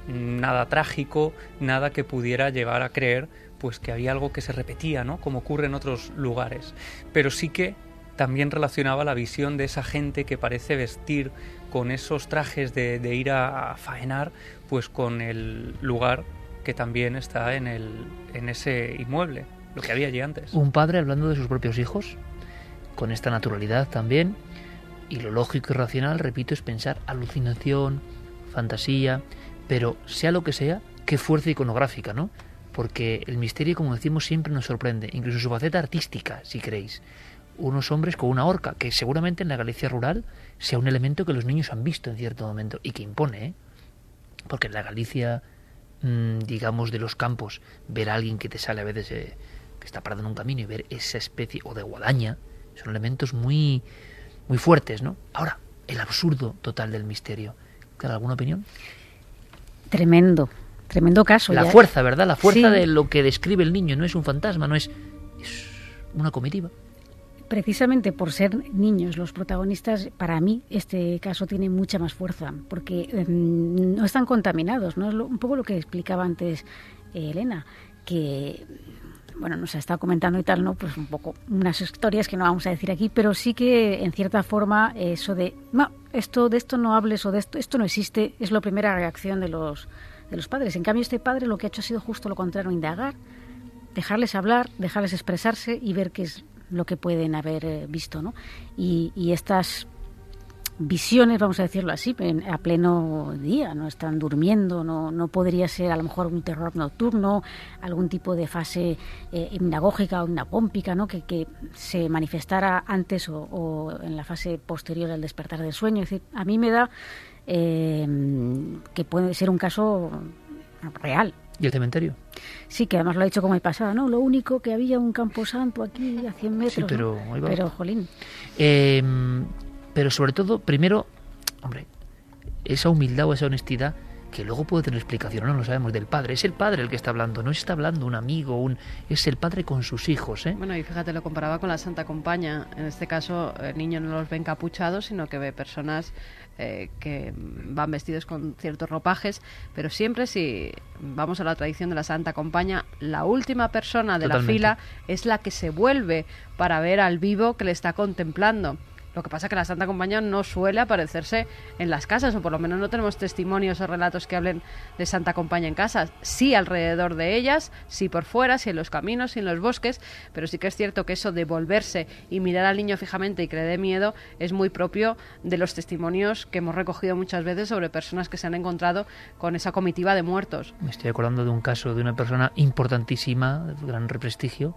nada trágico, nada que pudiera llevar a creer pues que había algo que se repetía, ¿no? Como ocurre en otros lugares. Pero sí que también relacionaba la visión de esa gente que parece vestir con esos trajes de, ir a, a faenar, pues con el lugar que también está en, el, en ese inmueble, lo que había allí antes. Un padre hablando de sus propios hijos, con esta naturalidad también, y lo lógico y racional, repito, es pensar alucinación, fantasía, pero sea lo que sea, qué fuerza iconográfica, ¿no? Porque el misterio, como decimos, siempre nos sorprende, incluso su faceta artística, si queréis. Unos hombres con una horca, que seguramente en la Galicia rural sea un elemento que los niños han visto en cierto momento y que impone, ¿eh? Porque en la Galicia digamos, de los campos, ver a alguien que te sale a veces eh, que está parado en un camino y ver esa especie, o de guadaña, son elementos muy, muy fuertes, ¿no? Ahora, el absurdo total del misterio. ¿Alguna opinión? Tremendo, tremendo caso. La fuerza, ¿verdad? La fuerza de lo que describe el niño, no es un fantasma, no es, es una comitiva precisamente por ser niños los protagonistas, para mí este caso tiene mucha más fuerza, porque em, no están contaminados, ¿no? Es un poco lo que explicaba antes eh, Elena, que bueno, nos ha estado comentando y tal, ¿no? Pues un poco unas historias que no vamos a decir aquí, pero sí que en cierta forma eso de, no, esto de esto no hables o de esto esto no existe, es la primera reacción de los de los padres. En cambio este padre lo que ha hecho ha sido justo lo contrario, indagar, dejarles hablar, dejarles expresarse y ver qué es lo que pueden haber eh, visto, ¿no? Y, estas visiones, vamos a decirlo así, a pleno día, no están durmiendo, no, no podría ser a lo mejor un terror nocturno, algún tipo de fase eh, hipnagógica o hipnapómpica, ¿no? que, que se manifestara antes o, en la fase posterior al despertar del sueño. Es decir, a mí me da eh, que puede ser un caso real, ¿Y el cementerio? Sí, que además lo ha dicho como el pasado, ¿no? Lo único que había un camposanto aquí a 100 metros. Sí, pero, pero jolín. Em, pero sobre todo, primero, hombre, esa humildad o esa honestidad que luego puede tener explicación, no lo sabemos, del padre. Es el padre el que está hablando, no está hablando un amigo, un es el padre con sus hijos. ¿eh? Bueno, y fíjate, lo comparaba con la Santa Compaña. En este caso, el niño no los ve encapuchados, sino que ve personas eh, que van vestidos con ciertos ropajes, pero siempre si vamos a la tradición de la Santa Compaña, la última persona de la fila es la que se vuelve para ver al vivo que le está contemplando. Lo que pasa es que la Santa Compañía no suele aparecerse en las casas, o por lo menos no tenemos testimonios o relatos que hablen de Santa Compañía en casas. Sí alrededor de ellas, sí por fuera, sí en los caminos, sí en los bosques, pero sí que es cierto que eso de volverse y mirar al niño fijamente y que le dé miedo es muy propio de los testimonios que hemos recogido muchas veces sobre personas que se han encontrado con esa comitiva de muertos. Me estoy acordando de un caso de una persona importantísima, de gran prestigio,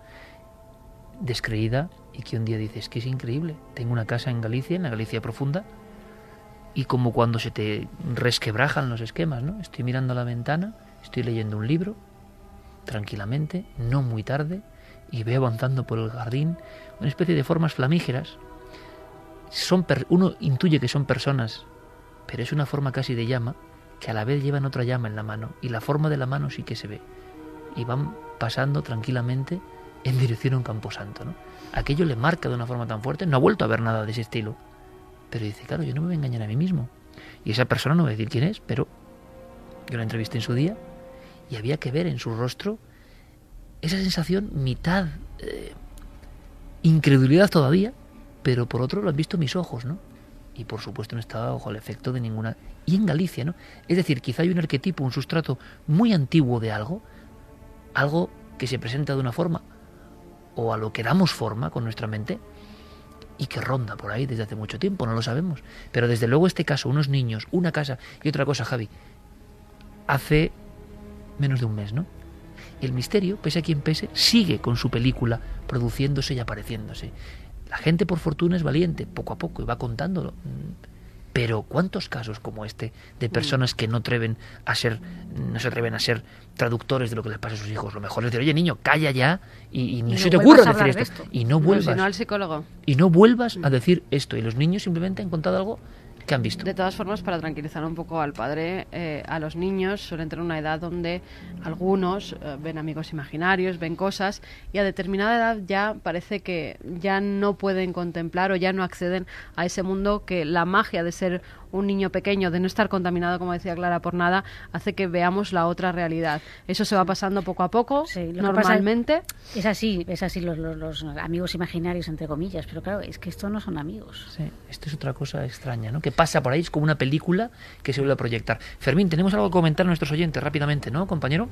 descreída y que un día dices que es increíble. Tengo una casa en Galicia, en la Galicia profunda, y como cuando se te resquebrajan los esquemas, ¿no? Estoy mirando a la ventana, estoy leyendo un libro, tranquilamente, no muy tarde, y veo avanzando por el jardín una especie de formas flamígeras. Son uno intuye que son personas, pero es una forma casi de llama, que a la vez llevan otra llama en la mano, y la forma de la mano sí que se ve. Y van pasando tranquilamente en dirección a un camposanto, ¿no? Aquello le marca de una forma tan fuerte, no ha vuelto a ver nada de ese estilo. Pero dice, claro, yo no me voy a engañar a mí mismo. Y esa persona no voy a decir quién es, pero yo la entrevisté en su día y había que ver en su rostro esa sensación mitad eh, incredulidad todavía, pero por otro lo han visto mis ojos, ¿no? Y por supuesto no estaba bajo el efecto de ninguna... Y en Galicia, ¿no? Es decir, quizá hay un arquetipo, un sustrato muy antiguo de algo, algo que se presenta de una forma, o a lo que damos forma con nuestra mente, y que ronda por ahí desde hace mucho tiempo, no lo sabemos. Pero desde luego este caso, unos niños, una casa y otra cosa, Javi, hace menos de un mes, ¿no? El misterio, pese a quien pese, sigue con su película produciéndose y apareciéndose. La gente, por fortuna, es valiente, poco a poco, y va contándolo. Pero ¿cuántos casos como este de personas que no atreven a ser, no se atreven a ser traductores de lo que les pasa a sus hijos? Lo mejor es decir, oye niño, calla ya y, ni Y se no te ocurra a decir esto. de esto. Y no vuelvas. si no al psicólogo. Y no vuelvas a decir esto. Y los niños simplemente han contado algo De todas formas, para tranquilizar un poco al padre, eh, a los niños suelen tener una edad donde algunos eh, ven amigos imaginarios, ven cosas, y a determinada edad ya parece que ya no pueden contemplar o ya no acceden a ese mundo que la magia de ser un niño pequeño, de no estar contaminado, como decía Clara, por nada, hace que veamos la otra realidad. Eso se va pasando poco a poco, normalmente. Es así, es así los, los- los amigos imaginarios, entre comillas, pero claro, es que estos no son amigos. Sí, esto es otra cosa extraña, ¿no? Que pasa por ahí, es como una película que se vuelve a proyectar. Fermín, tenemos algo que comentar a nuestros oyentes rápidamente, ¿no, compañero?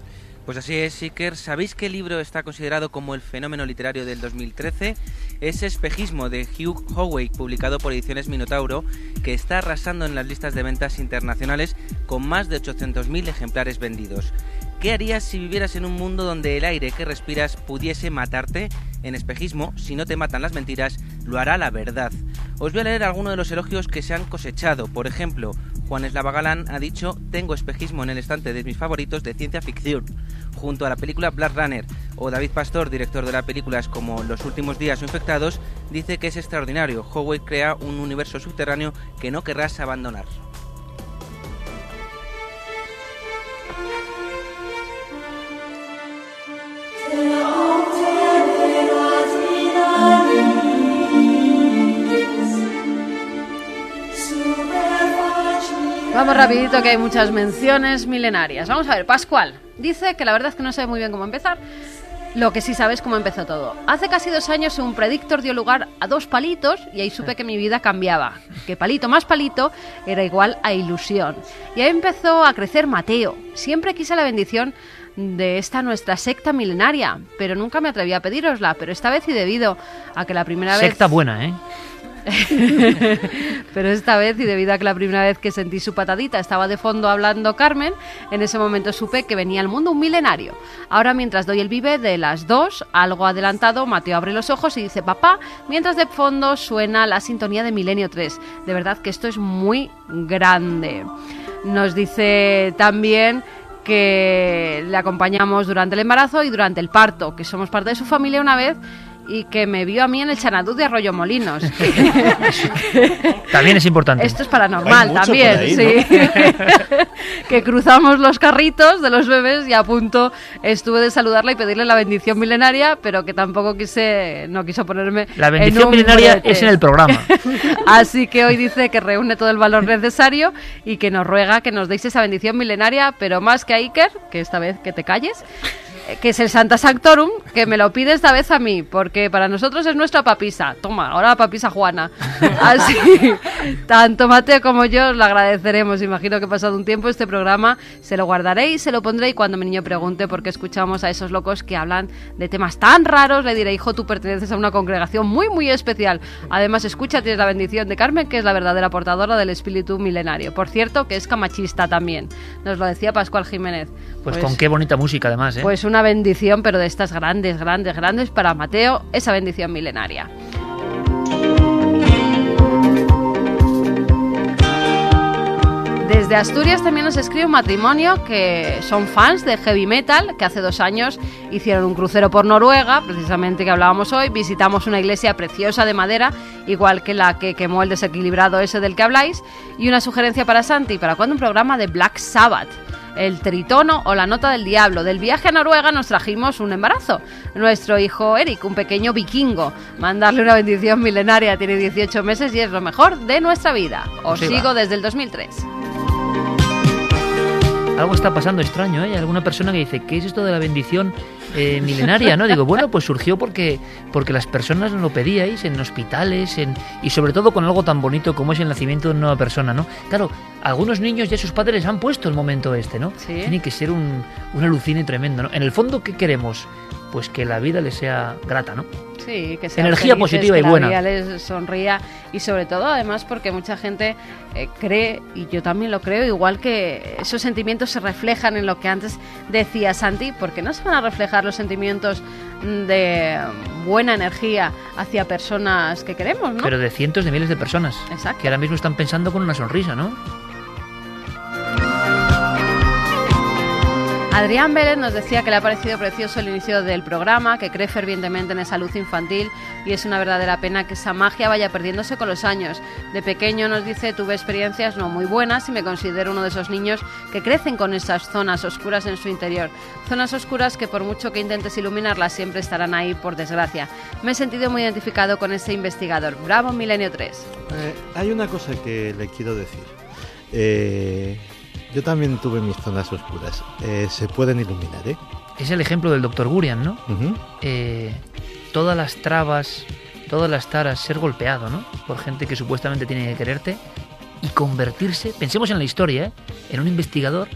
Pues así es, Seeker. ¿Sabéis qué libro está considerado como el fenómeno literario del 2013? Es Espejismo de Hugh Howey, publicado por Ediciones Minotauro, que está arrasando en las listas de ventas internacionales con más de 800.000 ejemplares vendidos. ¿Qué harías si vivieras en un mundo donde el aire que respiras pudiese matarte? En espejismo, si no te matan las mentiras, lo hará la verdad. Os voy a leer algunos de los elogios que se han cosechado. Por ejemplo, Juan Eslava Galán ha dicho, tengo espejismo en el estante de mis favoritos de ciencia ficción, junto a la película Black Runner. O David Pastor, director de las películas como Los últimos días o Infectados, dice que es extraordinario. Howey crea un universo subterráneo que no querrás abandonar. Vamos rapidito que hay muchas menciones milenarias. Vamos a ver, Pascual dice que la verdad es que no sabe muy bien cómo empezar. Lo que sí sabes cómo empezó todo. Hace casi dos años un predictor dio lugar a dos palitos y ahí supe que mi vida cambiaba. Que palito más palito era igual a ilusión. Y ahí empezó a crecer Mateo. Siempre quise la bendición de esta nuestra secta milenaria, pero nunca me atreví a pedirosla. Pero esta vez y debido a que la primera vez... Secta buena, ¿eh? Pero esta vez, y debido a que la primera vez que sentí su patadita estaba de fondo hablando Carmen, en ese momento supe que venía al mundo un milenario. Ahora, mientras doy el vive de las dos, algo adelantado, Mateo abre los ojos y dice papá, mientras de fondo suena la sintonía de Milenio 3. De verdad que esto es muy grande. Nos dice también que le acompañamos durante el embarazo y durante el parto, que somos parte de su familia una vez y que me vio a mí en el Chanadú de Arroyo Molinos. También es importante. Esto es paranormal también, ahí, sí. que cruzamos los carritos de los bebés y a punto estuve de saludarla y pedirle la bendición milenaria, pero que tampoco quise, no quiso ponerme. La en bendición un milenaria brete. es en el programa. Así que hoy dice que reúne todo el valor necesario y que nos ruega que nos deis esa bendición milenaria, pero más que a Iker, que esta vez que te calles, que es el Santa Sanctorum, que me lo pide esta vez a mí, porque para nosotros es nuestra papisa. Toma, ahora la papisa Juana. Así, tanto Mateo como yo os lo agradeceremos. Imagino que pasado un tiempo este programa se lo guardaré y se lo pondré y cuando mi niño pregunte por qué escuchamos a esos locos que hablan de temas tan raros, le diré, hijo, tú perteneces a una congregación muy, muy especial. Además, escucha, tienes la bendición de Carmen, que es la verdadera portadora del espíritu milenario. Por cierto, que es camachista también. Nos lo decía Pascual Jiménez. Pues, con qué bonita música además, ¿eh? Pues una bendición, pero de estas grandes, grandes, grandes para Mateo, esa bendición milenaria. Desde Asturias también nos escribe un matrimonio que son fans de heavy metal, que hace dos años hicieron un crucero por Noruega, precisamente que hablábamos hoy, visitamos una iglesia preciosa de madera, igual que la que quemó el desequilibrado ese del que habláis, y una sugerencia para Santi, ¿para cuándo un programa de Black Sabbath? El tritono o la nota del diablo. Del viaje a Noruega nos trajimos un embarazo. Nuestro hijo Eric, un pequeño vikingo. Mandarle una bendición milenaria, tiene 18 meses y es lo mejor de nuestra vida. Os Sí, va. sigo desde el 2003. Algo está pasando extraño, ¿eh? Hay alguna persona que dice, ¿qué es esto de la bendición eh, milenaria? ¿no? Digo, bueno, pues surgió porque, porque las personas lo pedíais en hospitales en, y sobre todo con algo tan bonito como es el nacimiento de una nueva persona, ¿no? Claro, algunos niños ya sus padres han puesto el momento este, ¿no? Sí. Tiene que ser un, un alucine tremendo, ¿no? En el fondo, ¿qué queremos? Pues que la vida les sea grata, ¿no? Sí, que sea Energía positiva y que buena. La vida les sonría y sobre todo además porque mucha gente eh, cree, y yo también lo creo, igual que esos sentimientos se reflejan en lo que antes decía Santi, porque no se van a reflejar los sentimientos mm, de buena energía hacia personas que queremos, ¿no? Pero de cientos de miles de personas Exacto. que ahora mismo están pensando con una sonrisa, ¿no? Adrián Vélez nos decía que le ha parecido precioso el inicio del programa, que cree fervientemente en esa luz infantil y es una verdadera pena que esa magia vaya perdiéndose con los años. De pequeño nos dice, tuve experiencias no muy buenas y me considero uno de esos niños que crecen con esas zonas oscuras en su interior. Zonas oscuras que por mucho que intentes iluminarlas siempre estarán ahí por desgracia. Me he sentido muy identificado con ese investigador. Bravo Milenio 3. Eh, hay una cosa que le quiero decir. Eh, yo también tuve mis zonas oscuras. Eh, se pueden iluminar, ¿eh? Es el ejemplo del doctor Gurian, ¿no? Ujú. eh, todas las trabas, todas las taras, ser golpeado, ¿no? Por gente que supuestamente tiene que quererte y convertirse, pensemos en la historia, ¿eh? en un investigador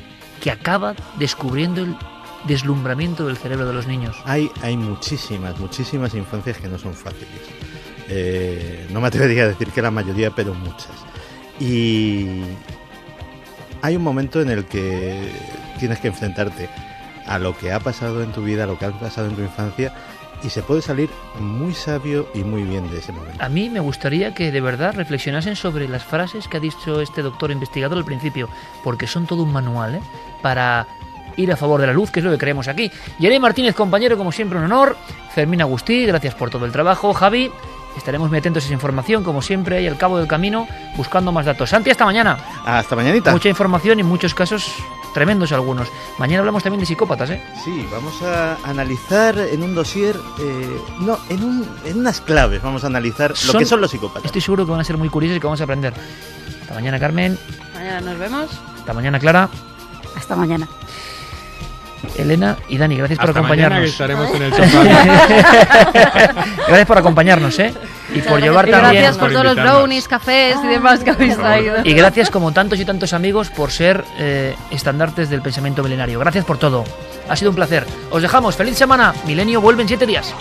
que acaba descubriendo el deslumbramiento del cerebro de los niños. Hay, hay muchísimas, muchísimas infancias que no son fáciles. Eh, no me atrevería a decir que la mayoría, pero muchas. Y hay un momento en el que tienes que enfrentarte a lo que ha pasado en tu vida, a lo que ha pasado en tu infancia, y se puede salir muy sabio y muy bien de ese momento. A mí me gustaría que de verdad reflexionasen sobre las frases que ha dicho este doctor investigador al principio, porque son todo un manual ¿eh? para ir a favor de la luz, que es lo que creemos aquí. Yeré Martínez, compañero, como siempre, un honor. Fermín Agustí, gracias por todo el trabajo. Javi, estaremos muy atentos a esa información, como siempre, ahí al cabo del camino, buscando más datos. Santi, hasta mañana. Hasta mañanita. Mucha información y muchos casos tremendos algunos. Mañana hablamos también de psicópatas, ¿eh? Sí, vamos a analizar en un dossier, eh, no, en, un, en unas claves, vamos a analizar lo que son los psicópatas. Estoy seguro que van a ser muy curiosos y que vamos a aprender. Hasta mañana, Carmen. Mañana nos vemos. Hasta mañana, Clara. Hasta mañana. Elena y Dani, gracias por que acompañarnos. estaremos en el sofá. gracias por acompañarnos, ¿eh? Y por llevar y también. gracias por todos los brownies, cafés y demás que habéis traído. Y gracias, como tantos y tantos amigos, por ser eh, estandartes del pensamiento milenario. Gracias por todo. Ha sido un placer. Os dejamos. Feliz semana. Milenio vuelve en siete días.